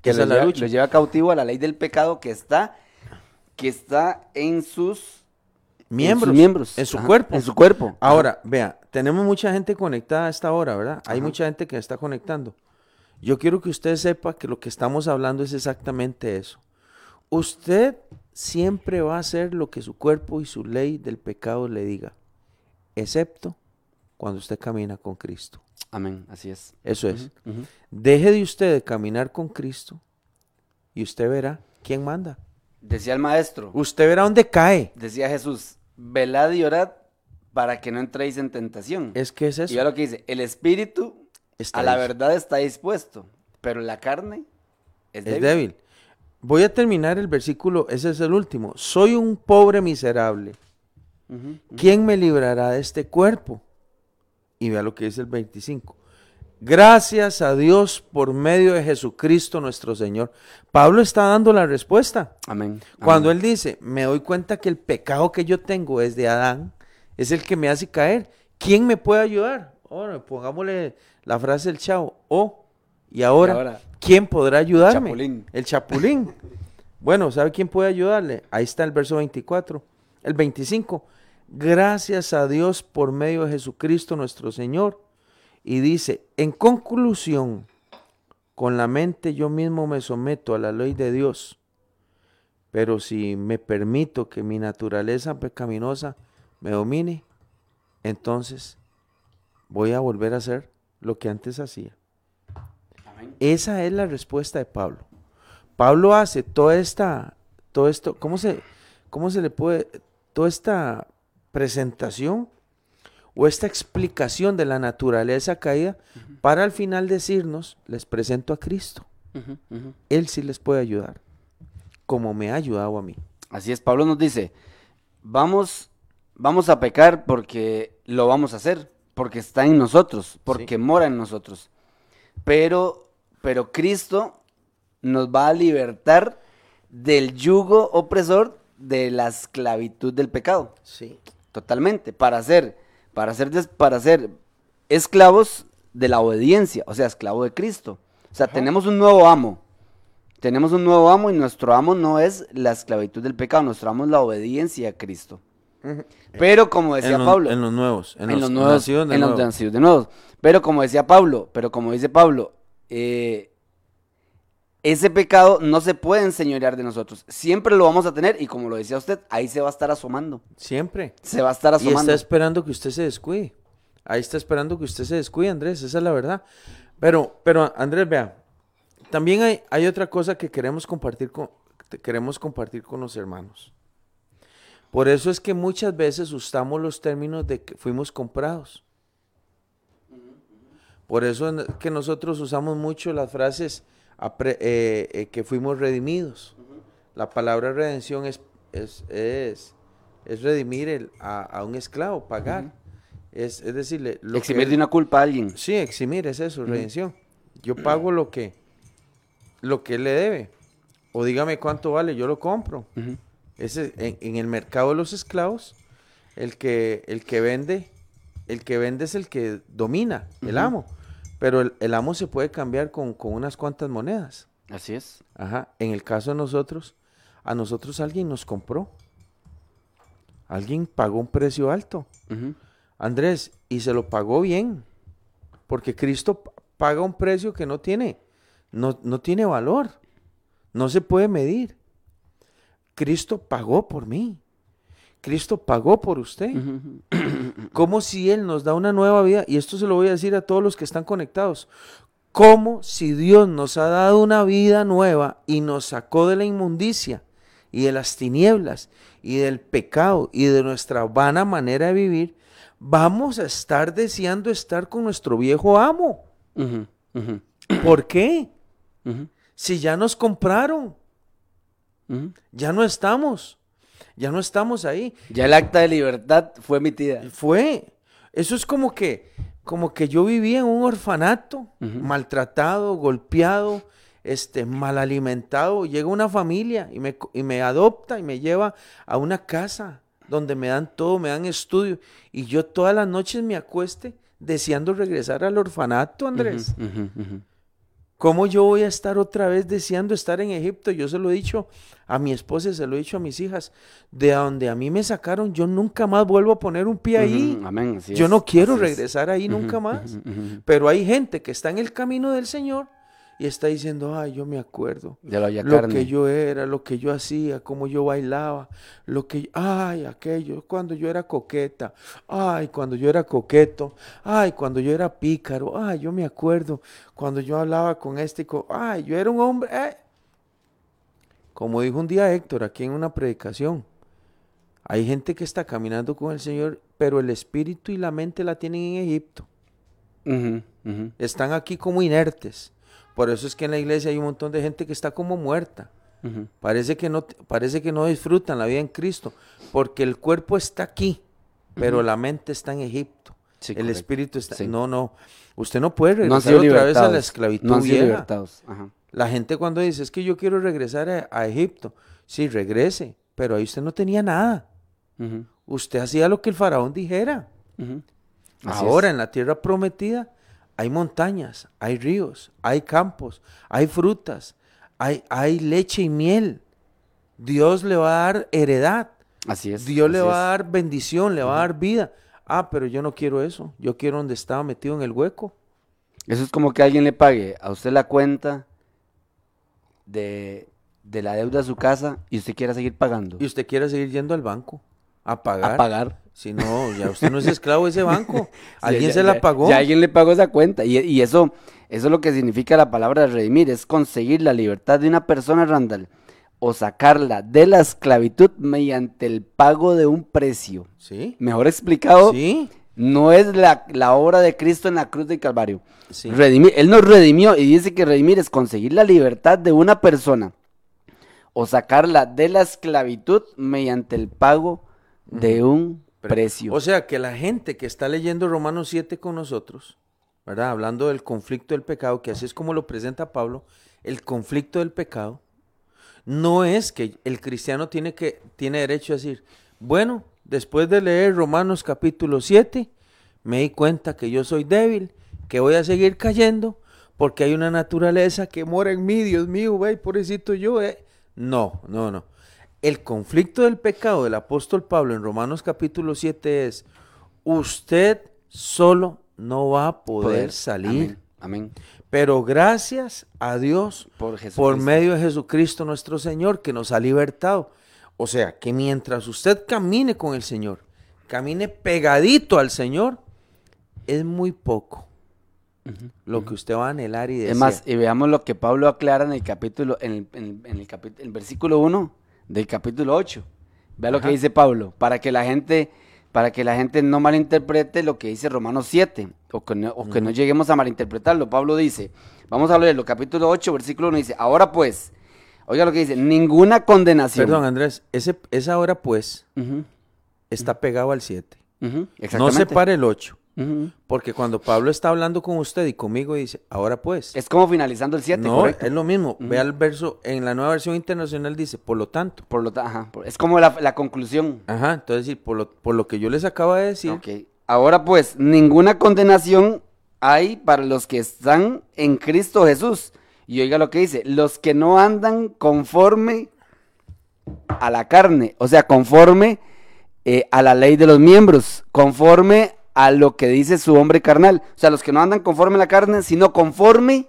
Que esa es la lleva, lucha. lo lleva cautivo a la ley del pecado que está, que está en sus Miembros, en, sus miembros, en su Ajá, cuerpo. En su cuerpo. Ahora, vea, tenemos mucha gente conectada a esta hora, ¿verdad? Hay Ajá. mucha gente que está conectando. Yo quiero que usted sepa que lo que estamos hablando es exactamente eso. Usted siempre va a hacer lo que su cuerpo y su ley del pecado le diga, excepto cuando usted camina con Cristo. Amén, así es. Eso es. Deje de usted de caminar con Cristo y usted verá quién manda. Decía el maestro, Usted verá dónde cae. decía Jesús, velad y orad para que no entréis en tentación. Es que es y eso. vea lo que dice, el espíritu Está a la verdad está dispuesto, pero la carne es, Es débil. débil. Voy a terminar el versículo, ese es el último. Soy un pobre miserable. ¿Quién me librará de este cuerpo? Y vea lo que dice el 25. Gracias a Dios por medio de Jesucristo nuestro Señor. Pablo está dando la respuesta. Amén. Cuando amén. él dice, me doy cuenta que el pecado que yo tengo es de Adán, es el que me hace caer. ¿Quién me puede ayudar? Ahora, pongámosle la frase del chavo. Oh, y ahora, Y ahora, ¿quién podrá ayudarme? Chapulín. El chapulín. bueno, ¿sabe quién puede ayudarle? Ahí está el verso 24. El 25. Gracias a Dios por medio de Jesucristo nuestro Señor. Y dice, en conclusión, con la mente yo mismo me someto a la ley de Dios. Pero si me permito que mi naturaleza pecaminosa me domine, entonces voy a volver a hacer lo que antes hacía. Esa es la respuesta de Pablo. Pablo hace toda esta, todo esto, ¿cómo se, cómo se le puede, toda esta presentación o esta explicación de la naturaleza caída para al final decirnos, les presento a Cristo. Él sí les puede ayudar, como me ha ayudado a mí. Así es, Pablo nos dice, vamos, vamos a pecar porque lo vamos a hacer, porque está en nosotros, porque mora en nosotros. Pero, pero Cristo nos va a libertar del yugo opresor de la esclavitud del pecado, Sí. totalmente, para ser, para ser, des- para ser esclavos de la obediencia, o sea, esclavo de Cristo. O sea, tenemos un nuevo amo. Tenemos un nuevo amo y nuestro amo no es la esclavitud del pecado, nuestro amo es la obediencia a Cristo. Pero como decía en, los, Pablo, en los nuevos, en, en los, los nuevos, nacidos de en los nacidos de nuevos. Pero como decía Pablo, pero como dice Pablo, eh, ese pecado no se puede enseñorear de nosotros. Siempre lo vamos a tener y como lo decía usted, ahí se va a estar asomando. Siempre. Se va a estar Y asomando. está esperando que usted se descuide. Ahí está esperando que usted se descuide, Andrés, esa es la verdad. Pero, pero Andrés, vea, también hay, hay otra cosa que queremos compartir con, que queremos compartir con los hermanos. Por eso es que muchas veces usamos los términos de que fuimos comprados. Por eso es que nosotros usamos mucho las frases apre- eh, eh, que fuimos redimidos. La palabra redención es, es, es, es redimir el- a, a un esclavo, pagar. es, es decirle, lo Eximir de una culpa a alguien. Sí, eximir es eso, redención. Yo pago lo que, lo que él le debe. O dígame cuánto vale, yo lo compro. Ese, en, en el mercado de los esclavos, el que, el que vende, el que vende es el que domina, el amo. Pero el, el amo se puede cambiar con, con unas cuantas monedas. Así es. Ajá. En el caso de nosotros, a nosotros alguien nos compró. Alguien pagó un precio alto. Andrés, y se lo pagó bien, porque Cristo paga un precio que no tiene, no, no tiene valor, no se puede medir. Cristo pagó por mí, Cristo pagó por usted, como si Él nos da una nueva vida, y esto se lo voy a decir a todos los que están conectados, como si Dios nos ha dado una vida nueva y nos sacó de la inmundicia y de las tinieblas y del pecado y de nuestra vana manera de vivir, vamos a estar deseando estar con nuestro viejo amo. ¿Por qué? Si ya nos compraron, ya no estamos, ya no estamos ahí. Ya el acta de libertad fue emitida. Fue, eso es como que, como que yo vivía en un orfanato, maltratado, golpeado, este, mal alimentado. Llega una familia y me, co- y me adopta y me lleva a una casa donde me dan todo, me dan estudio. Y yo todas las noches me acueste deseando regresar al orfanato, Andrés. ¿Cómo yo voy a estar otra vez deseando estar en Egipto? Yo se lo he dicho a mi esposa, y se lo he dicho a mis hijas. De donde a mí me sacaron, yo nunca más vuelvo a poner un pie ahí. Amén. Yo no quiero regresar ahí nunca más. Pero hay gente que está en el camino del Señor y está diciendo, ay, yo me acuerdo. De la Lo carne. que yo era, lo que yo hacía, cómo yo bailaba, lo que, ay, aquello, cuando yo era coqueta, ay, cuando yo era coqueto, ay, cuando yo era pícaro, ay, yo me acuerdo, cuando yo hablaba con este, y con- ay, yo era un hombre, eh". Como dijo un día Héctor aquí en una predicación, hay gente que está caminando con el Señor, pero el espíritu y la mente la tienen en Egipto. Están aquí como inertes. Por eso es que en la iglesia hay un montón de gente que está como muerta. Parece que no, parece que no disfrutan la vida en Cristo, porque el cuerpo está aquí, pero la mente está en Egipto. Sí, el correcto. espíritu está. Sí. No, no. Usted no puede regresar otra vez a la esclavitud No vieja. Ajá. La gente cuando dice es que yo quiero regresar a, a Egipto, sí, regrese, pero ahí usted no tenía nada. Usted hacía lo que el faraón dijera. Ahora es. en la tierra prometida hay montañas, hay ríos, hay campos, hay frutas, hay, hay leche y miel. Dios le va a dar heredad. Así es. Dios le va es. a dar bendición, le va a dar vida. Ah, pero yo no quiero eso. Yo quiero donde estaba metido en el hueco. Eso es como que alguien le pague a usted la cuenta de, de la deuda de su casa y usted quiera seguir pagando. Y usted quiere seguir yendo al banco a pagar. A pagar. Si no, ya usted no es esclavo de ese banco. Alguien ya- se la pagó. Ya alguien le pagó esa cuenta. Y, y eso, eso es lo que significa la palabra redimir, es conseguir la libertad de una persona, Randall, o sacarla de la esclavitud mediante el pago de un precio. Sí. Mejor explicado, Sí. no es la, la obra de Cristo en la cruz del Calvario. Sí. Redimir, él nos redimió y dice que redimir es conseguir la libertad de una persona o sacarla de la esclavitud mediante el pago de un Pero- precio. O sea que la gente que está leyendo Romanos 7 con nosotros, ¿verdad? Hablando del conflicto del pecado, que así es como lo presenta Pablo, el conflicto del pecado, no es que el cristiano tiene, que, tiene derecho a decir, bueno, después de leer Romanos capítulo 7, me di cuenta que yo soy débil, que voy a seguir cayendo, porque hay una naturaleza que mora en mí, Dios mío, güey, pobrecito yo. eh". No, no, no. El conflicto del pecado del apóstol Pablo en Romanos capítulo 7 es, usted solo no va a poder, salir. Amén. amén. Pero gracias a Dios Por medio de Jesucristo nuestro Señor que nos ha libertado. O sea, que mientras usted camine con el Señor, camine pegadito al Señor, es muy poco lo que usted va a anhelar y desear. Es más, y veamos lo que Pablo aclara en el capítulo, en el, en el- en el capi- el versículo 1 del capítulo 8. Vea lo que dice Pablo, para que la gente, para que la gente no malinterprete lo que dice Romanos 7, o que no, o que no lleguemos a malinterpretarlo. Pablo dice, vamos a leerlo, capítulo 8, versículo 1 dice, ahora pues, oiga lo que dice, ninguna condenación. Perdón, Andrés, ese, esa hora pues está pegado al 7. ujú, No exactamente. separe el 8. Porque cuando Pablo está hablando con usted y conmigo dice, ahora pues. Es como finalizando el 7, no, correcto. es lo mismo. Vea el verso, en la nueva versión internacional dice, por lo tanto. Por lo ajá, por- es como la, la conclusión. Ajá, entonces sí, por lo, por lo que yo les acabo de decir, Ok. Ahora pues, ninguna condenación hay para los que están en Cristo Jesús. Y oiga lo que dice, los que no andan conforme a la carne, o sea, conforme eh, a la ley de los miembros, conforme a lo que dice su hombre carnal. O sea, los que no andan conforme a la carne, sino conforme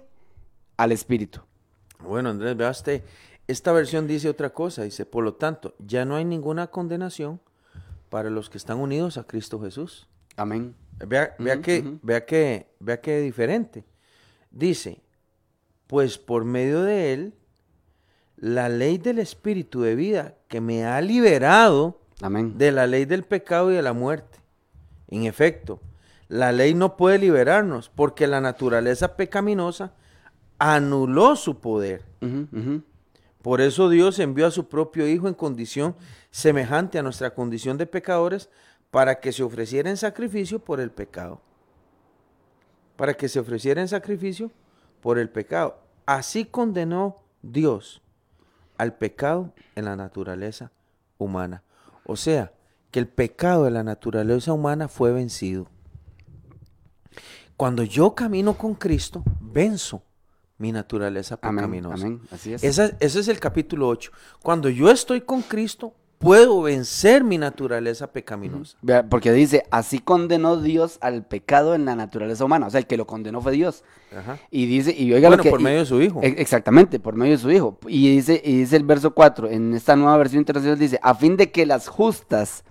al Espíritu. Bueno, Andrés, vea usted, esta versión dice otra cosa, dice, por lo tanto, ya no hay ninguna condenación para los que están unidos a Cristo Jesús. Amén. Vea, vea que, vea que, vea que diferente. Dice, pues por medio de él, la ley del Espíritu de vida que me ha liberado Amén. de la ley del pecado y de la muerte. En efecto, la ley no puede liberarnos porque la naturaleza pecaminosa anuló su poder. Por eso Dios envió a su propio Hijo en condición semejante a nuestra condición de pecadores para que se ofreciera en sacrificio por el pecado. Para que se ofreciera en sacrificio por el pecado. Así condenó Dios al pecado en la naturaleza humana. O sea, que el pecado de la naturaleza humana fue vencido. Cuando yo camino con Cristo, venzo mi naturaleza pecaminosa. Amén. Así es. Esa- ese es el capítulo 8. Cuando yo estoy con Cristo, puedo vencer mi naturaleza pecaminosa. Porque dice, así condenó Dios al pecado en la naturaleza humana. O sea, el que lo condenó fue Dios. Ajá. Y dice, y oiga Bueno, lo que... por y- medio de su Hijo. e- Exactamente, por medio de su hijo. Y dice, y dice el verso 4, en esta nueva versión internacional dice, a fin de que las justas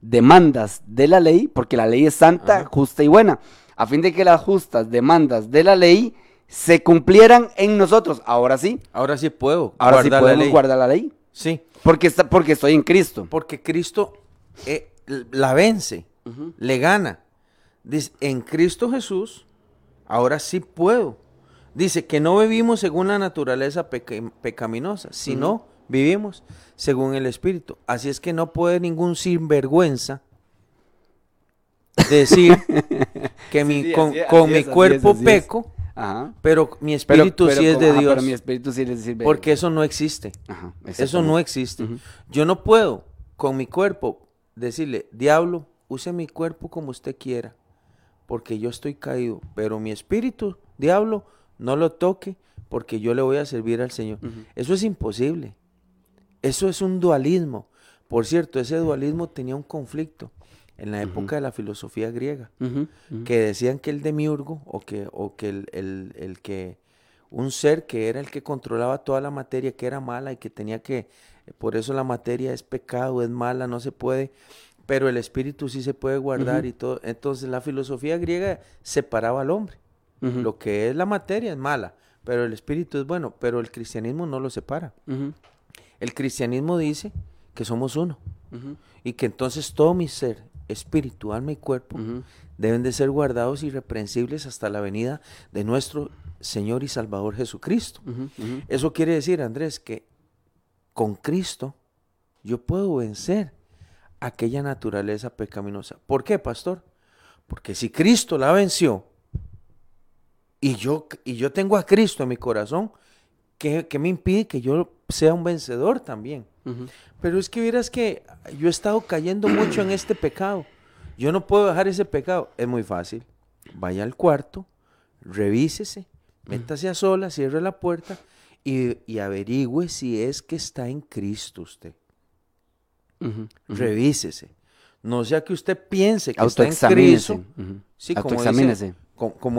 demandas de la ley, porque la ley es santa, Ajá. justa y buena, a fin de que las justas demandas de la ley se cumplieran en nosotros. Ahora sí, Ahora sí puedo ahora sí guardar la podemos ley. guardar la ley. Sí, Porque, está, porque estoy en Cristo. porque Cristo eh, la vence, le gana. Dice, en Cristo Jesús, ahora sí puedo. Dice que no vivimos según la naturaleza peca- pecaminosa, sino vivimos según el Espíritu. Así es que no puede ningún sinvergüenza decir que mi, sí, con, es, mi es, cuerpo es, es. peco, Ajá. pero mi espíritu pero sí es de Dios. Pero mi espíritu sí sirve. Porque eso no existe. Ajá, Eso no existe. Yo no puedo con mi cuerpo decirle, diablo, use mi cuerpo como usted quiera, porque yo estoy caído, pero mi espíritu, diablo, no lo toque, porque yo le voy a servir al Señor. Eso es imposible. Eso es un dualismo. Por cierto, ese dualismo tenía un conflicto en la época de la filosofía griega que decían que el demiurgo o que, o que el, el- el que un ser que era el que controlaba toda la materia, que era mala y que tenía que, por eso la materia es pecado, es mala, no se puede, pero el espíritu sí se puede guardar y todo. Entonces la filosofía griega separaba al hombre. Lo que es la materia es mala, pero el espíritu es bueno, pero el cristianismo no lo separa. El cristianismo dice que somos uno y que entonces todo mi ser, espíritu, alma y cuerpo, deben de ser guardados irreprensibles hasta la venida de nuestro Señor y Salvador Jesucristo. Eso quiere decir, Andrés, que con Cristo yo puedo vencer aquella naturaleza pecaminosa. ¿Por qué, pastor? Porque si Cristo la venció y yo, y yo tengo a Cristo en mi corazón, ¿qué, qué me impide que yo sea un vencedor también? Pero es que vieras que yo he estado cayendo mucho en este pecado. Yo no puedo dejar ese pecado. Es muy fácil. Vaya al cuarto, revísese, métase a sola, cierre la puerta y, y averigüe si es que está en Cristo usted. Revísese. No sea que usted piense que está en. Cristo. Ujú. Sí, como, dice-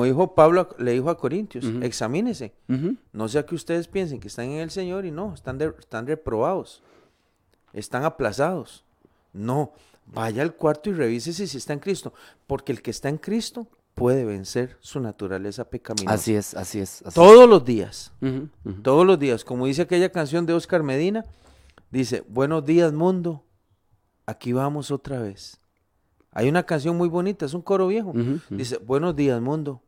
dijo Pablo, le dijo a Corintios, Ujú. examínese. No sea que ustedes piensen que están en el Señor y no, están, de- están reprobados, están aplazados. No, vaya al cuarto y revísese si está en Cristo, porque el que está en Cristo puede vencer su naturaleza pecaminosa. Así es, así es. así Todos los días, todos los días, como dice aquella canción de Oscar Medina, dice, buenos días mundo, aquí vamos otra vez. Hay una canción muy bonita, es un coro viejo. Dice, buenos días mundo,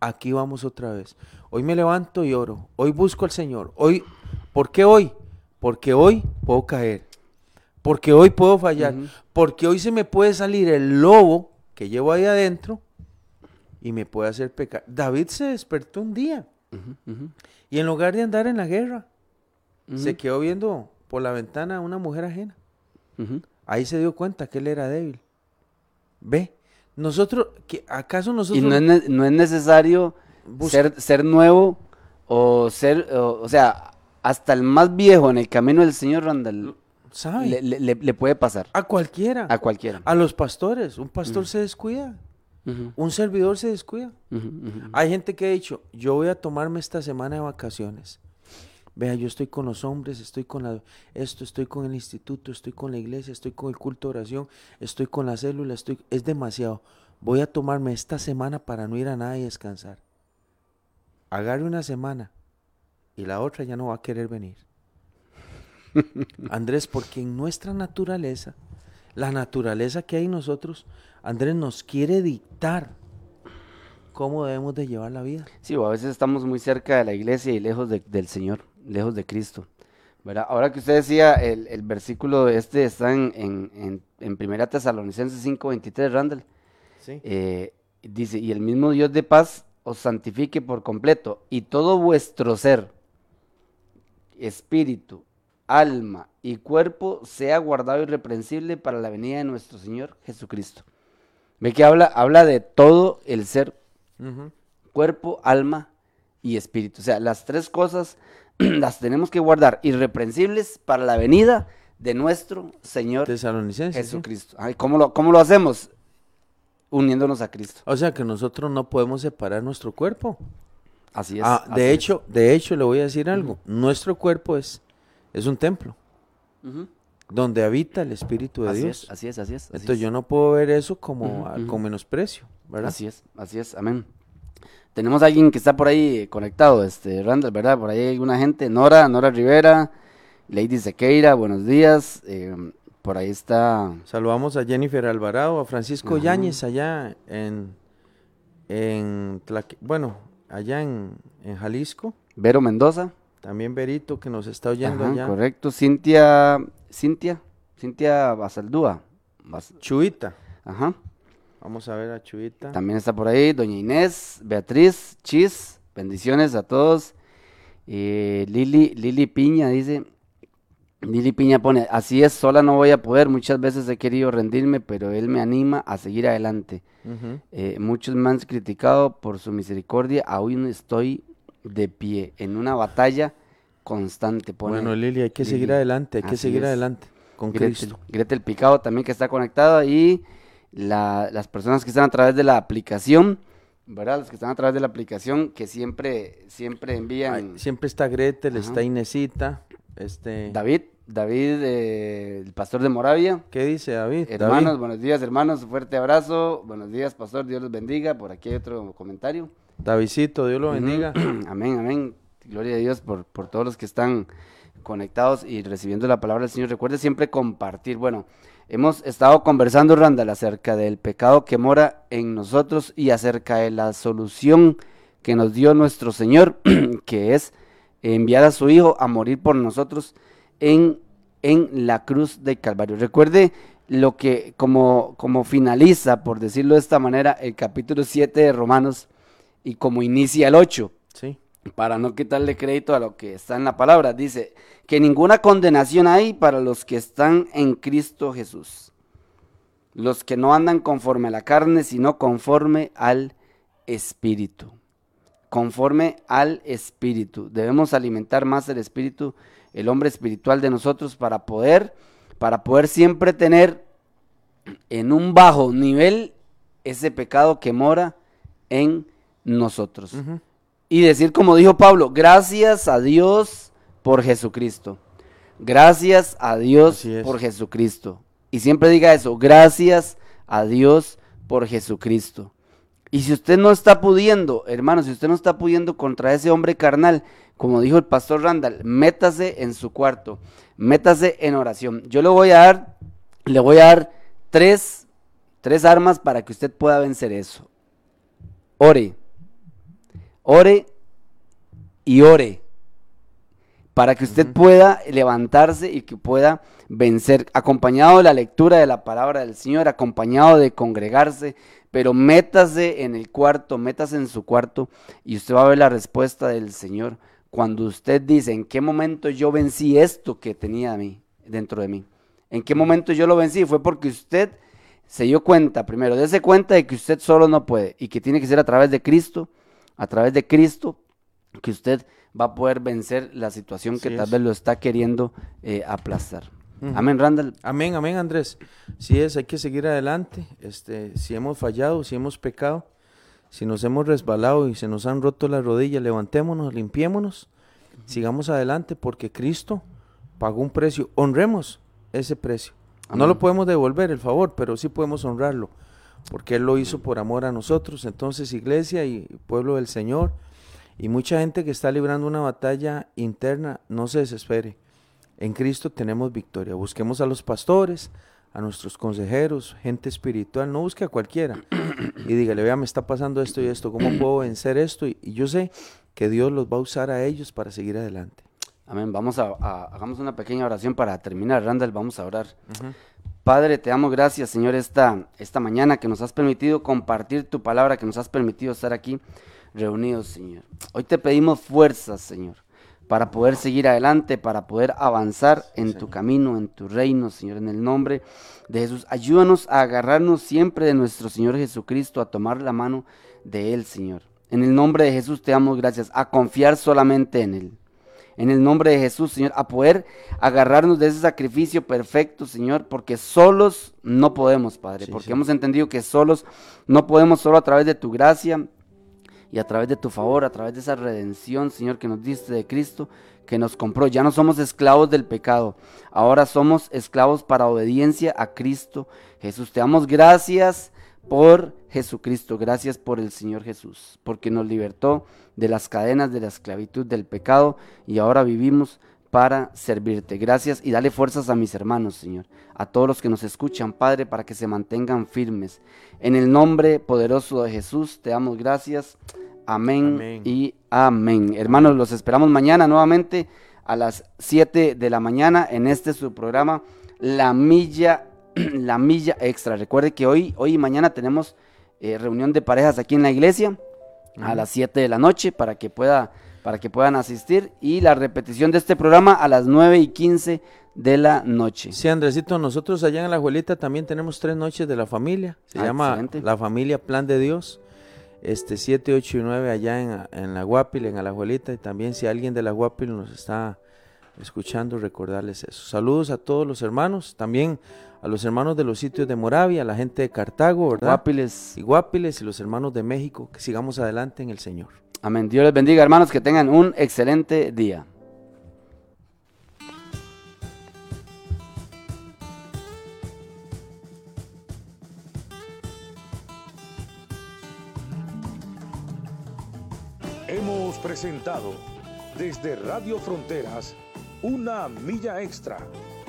aquí vamos otra vez. Hoy me levanto y oro, hoy busco al Señor. Hoy, ¿Por qué hoy? Porque hoy puedo caer, porque hoy puedo fallar, porque hoy se me puede salir el lobo que llevo ahí adentro y me puede hacer pecar. David se despertó un día y en lugar de andar en la guerra, se quedó viendo por la ventana a una mujer ajena. Ahí se dio cuenta que él era débil. Ve, nosotros, ¿qué- ¿acaso nosotros Y no es, ne- no es necesario ser, ser nuevo o ser, o, o sea, hasta el más viejo en el camino del Señor, Randall, sabe? le, le- le- le puede pasar a cualquiera, a cualquiera. a los pastores? Un pastor se descuida, un servidor se descuida. Hay gente que ha dicho, yo voy a tomarme esta semana de vacaciones. Vea, yo estoy con los hombres, estoy con la, esto, estoy con el instituto, estoy con la iglesia, estoy con el culto de oración, estoy con la célula, estoy, es demasiado. Voy a tomarme esta semana para no ir a nada y descansar. Agarre una semana y la otra ya no va a querer venir. Andrés, porque en nuestra naturaleza, la naturaleza que hay en nosotros, Andrés nos quiere dictar cómo debemos de llevar la vida. Sí, o a veces estamos muy cerca de la iglesia y lejos de- del Señor, lejos de Cristo. ¿verdad? Ahora que usted decía, el, el versículo este está en, en, en, en Primera Tesalonicenses 5.23, Randall. Sí. Eh, dice, y el mismo Dios de paz os santifique por completo, y todo vuestro ser, espíritu, alma y cuerpo sea guardado irreprensible para la venida de nuestro Señor Jesucristo. Ve que habla, habla de todo el ser, cuerpo, alma y espíritu. O sea, las tres cosas las tenemos que guardar irreprensibles para la venida de nuestro Señor. Jesucristo. Ay, ¿cómo, lo, ¿Cómo lo hacemos? Uniéndonos a Cristo. O sea que nosotros no podemos separar nuestro cuerpo. Así es. Ah, así de es. hecho, de hecho le voy a decir algo. Nuestro cuerpo es, es un templo donde habita el Espíritu de Así Dios. es, así es, así es. así Entonces es. yo no puedo ver eso como con menosprecio, ¿verdad? Así es, así es, amén. Tenemos a alguien que está por ahí conectado, este, Randall, ¿verdad? Por ahí hay una gente, Nora, Nora Rivera, Lady Sequeira, buenos días. eh, por ahí está, Saludamos a Jennifer Alvarado, a Francisco Ajá. Yáñez allá en, en Tlaque- bueno, allá en, en Jalisco. Vero Mendoza. También Berito que nos está oyendo Ajá, allá. correcto, Cintia, Cintia, Cintia Basaldúa. Bas- Chuita. Ajá, Vamos a ver a Chuita. también está por ahí Doña Inés, Beatriz, Chis, bendiciones a todos. Eh, Lili, Lili Piña dice, Lili Piña pone, así es, sola no voy a poder, muchas veces he querido rendirme, pero él me anima a seguir adelante. Ujú. Eh, muchos me han criticado por su misericordia, aún estoy de pie en una batalla constante. pone Bueno, Lili, hay que Lili. seguir adelante, hay que Así seguir es. adelante con Gretel, Cristo. Gretel Picado también que está conectada y la- las personas que están a través de la aplicación, ¿verdad? Los que están a través de la aplicación que siempre, siempre envían. Ay, siempre está Gretel, Ajá. está Inesita, este... David, David, eh, el pastor de Moravia. ¿Qué dice David? Hermanos, David, buenos días, hermanos. Fuerte abrazo. Buenos días, pastor. Dios los bendiga. Por aquí hay otro comentario. Davidcito, Dios lo bendiga. amén, amén. Gloria a Dios por, por todos los que están conectados y recibiendo la palabra del Señor. Recuerde siempre compartir. Bueno, hemos estado conversando, Randall, acerca del pecado que mora en nosotros y acerca de la solución que nos dio nuestro Señor, que es enviar a su Hijo a morir por nosotros en, en la cruz del Calvario. Recuerde lo que, como, como finaliza, por decirlo de esta manera, el capítulo 7 de Romanos y como inicia el 8 Sí. Para no quitarle crédito a lo que está en la palabra, dice que ninguna condenación hay para los que están en Cristo Jesús. Los que no andan conforme a la carne, sino conforme al Espíritu. Conforme al Espíritu. Debemos alimentar más el Espíritu, el hombre espiritual de nosotros para poder, para poder siempre tener en un bajo nivel ese pecado que mora en nosotros. Y decir como dijo Pablo, gracias a Dios por Jesucristo. Gracias a Dios por Jesucristo. Y siempre diga eso, gracias a Dios por Jesucristo. Y si usted no está pudiendo, hermano, si usted no está pudiendo contra ese hombre carnal, como dijo el pastor Randall, métase en su cuarto, métase en oración. Yo le voy a dar, le voy a dar tres, tres armas para que usted pueda vencer eso. Ore, ore y ore para que usted pueda levantarse y que pueda vencer, acompañado de la lectura de la palabra del Señor, acompañado de congregarse, pero métase en el cuarto, métase en su cuarto y usted va a ver la respuesta del Señor cuando usted dice, ¿en qué momento yo vencí esto que tenía a mí, dentro de mí? ¿En qué momento yo lo vencí? Fue porque usted se dio cuenta, primero, dése cuenta de que usted solo no puede y que tiene que ser a través de Cristo, a través de Cristo, que usted va a poder vencer la situación que tal vez lo está queriendo eh, aplastar. Amén, Randall. Amén, amén, Andrés. Sí es, hay que seguir adelante. Este, si hemos fallado, si hemos pecado, si nos hemos resbalado y se nos han roto las rodillas, levantémonos, limpiémonos, sigamos adelante porque Cristo pagó un precio. Honremos ese precio. No lo podemos devolver el favor, pero sí podemos honrarlo, porque Él lo hizo por amor a nosotros. Entonces, iglesia y pueblo del Señor, y mucha gente que está librando una batalla interna, no se desespere. En Cristo tenemos victoria. Busquemos a los pastores, a nuestros consejeros, gente espiritual, no busque a cualquiera. Y dígale, vea, me está pasando esto y esto, ¿cómo puedo vencer esto? Y, yo sé que Dios los va a usar a ellos para seguir adelante. Amén. Vamos a, hagamos una pequeña oración para terminar. Randall, vamos a orar. Padre, te damos gracias, Señor, esta, esta mañana que nos has permitido compartir tu palabra, que nos has permitido estar aquí reunidos, Señor. Hoy te pedimos fuerzas, Señor, para poder seguir adelante, para poder avanzar en tu camino, en tu reino, Señor, en el nombre de Jesús. Ayúdanos a agarrarnos siempre de nuestro Señor Jesucristo, a tomar la mano de Él, Señor. En el nombre de Jesús te damos gracias, a confiar solamente en Él. En el nombre de Jesús, Señor, a poder agarrarnos de ese sacrificio perfecto, Señor, porque solos no podemos, Padre, porque hemos entendido que solos no podemos, solo a través de tu gracia, y a través de tu favor, a través de esa redención, Señor, que nos diste de Cristo, que nos compró. Ya no somos esclavos del pecado, ahora somos esclavos para obediencia a Cristo Jesús. Te damos gracias por Jesucristo, gracias por el Señor Jesús, porque nos libertó de las cadenas de la esclavitud del pecado y ahora vivimos para servirte. Gracias y dale fuerzas a mis hermanos, Señor, a todos los que nos escuchan, Padre, para que se mantengan firmes. En el nombre poderoso de Jesús, te damos gracias. Amén, y amén. Hermanos, los esperamos mañana nuevamente a las 7 de la mañana en este su programa La Milla, La Milla Extra. Recuerde que hoy, hoy y mañana tenemos eh, reunión de parejas aquí en la iglesia a las 7 de la noche para que pueda para que puedan asistir y la repetición de este programa a las 9 y 15 de la noche. Sí, Andresito, nosotros allá en La Abuelita también tenemos tres noches de la familia. Se ah, llama La Familia Plan de Dios. Este 7, 8 y 9 allá en, en La Guapil, en La Abuelita. Y también si alguien de La Guapil nos está escuchando, recordarles eso. Saludos a todos los hermanos, también a los hermanos de los sitios de Moravia, a la gente de Cartago, ¿verdad? Guapiles. Y Guapiles y los hermanos de México, que sigamos adelante en el Señor. Amén. Dios les bendiga, hermanos, que tengan un excelente día. Hemos presentado desde Radio Fronteras una milla extra.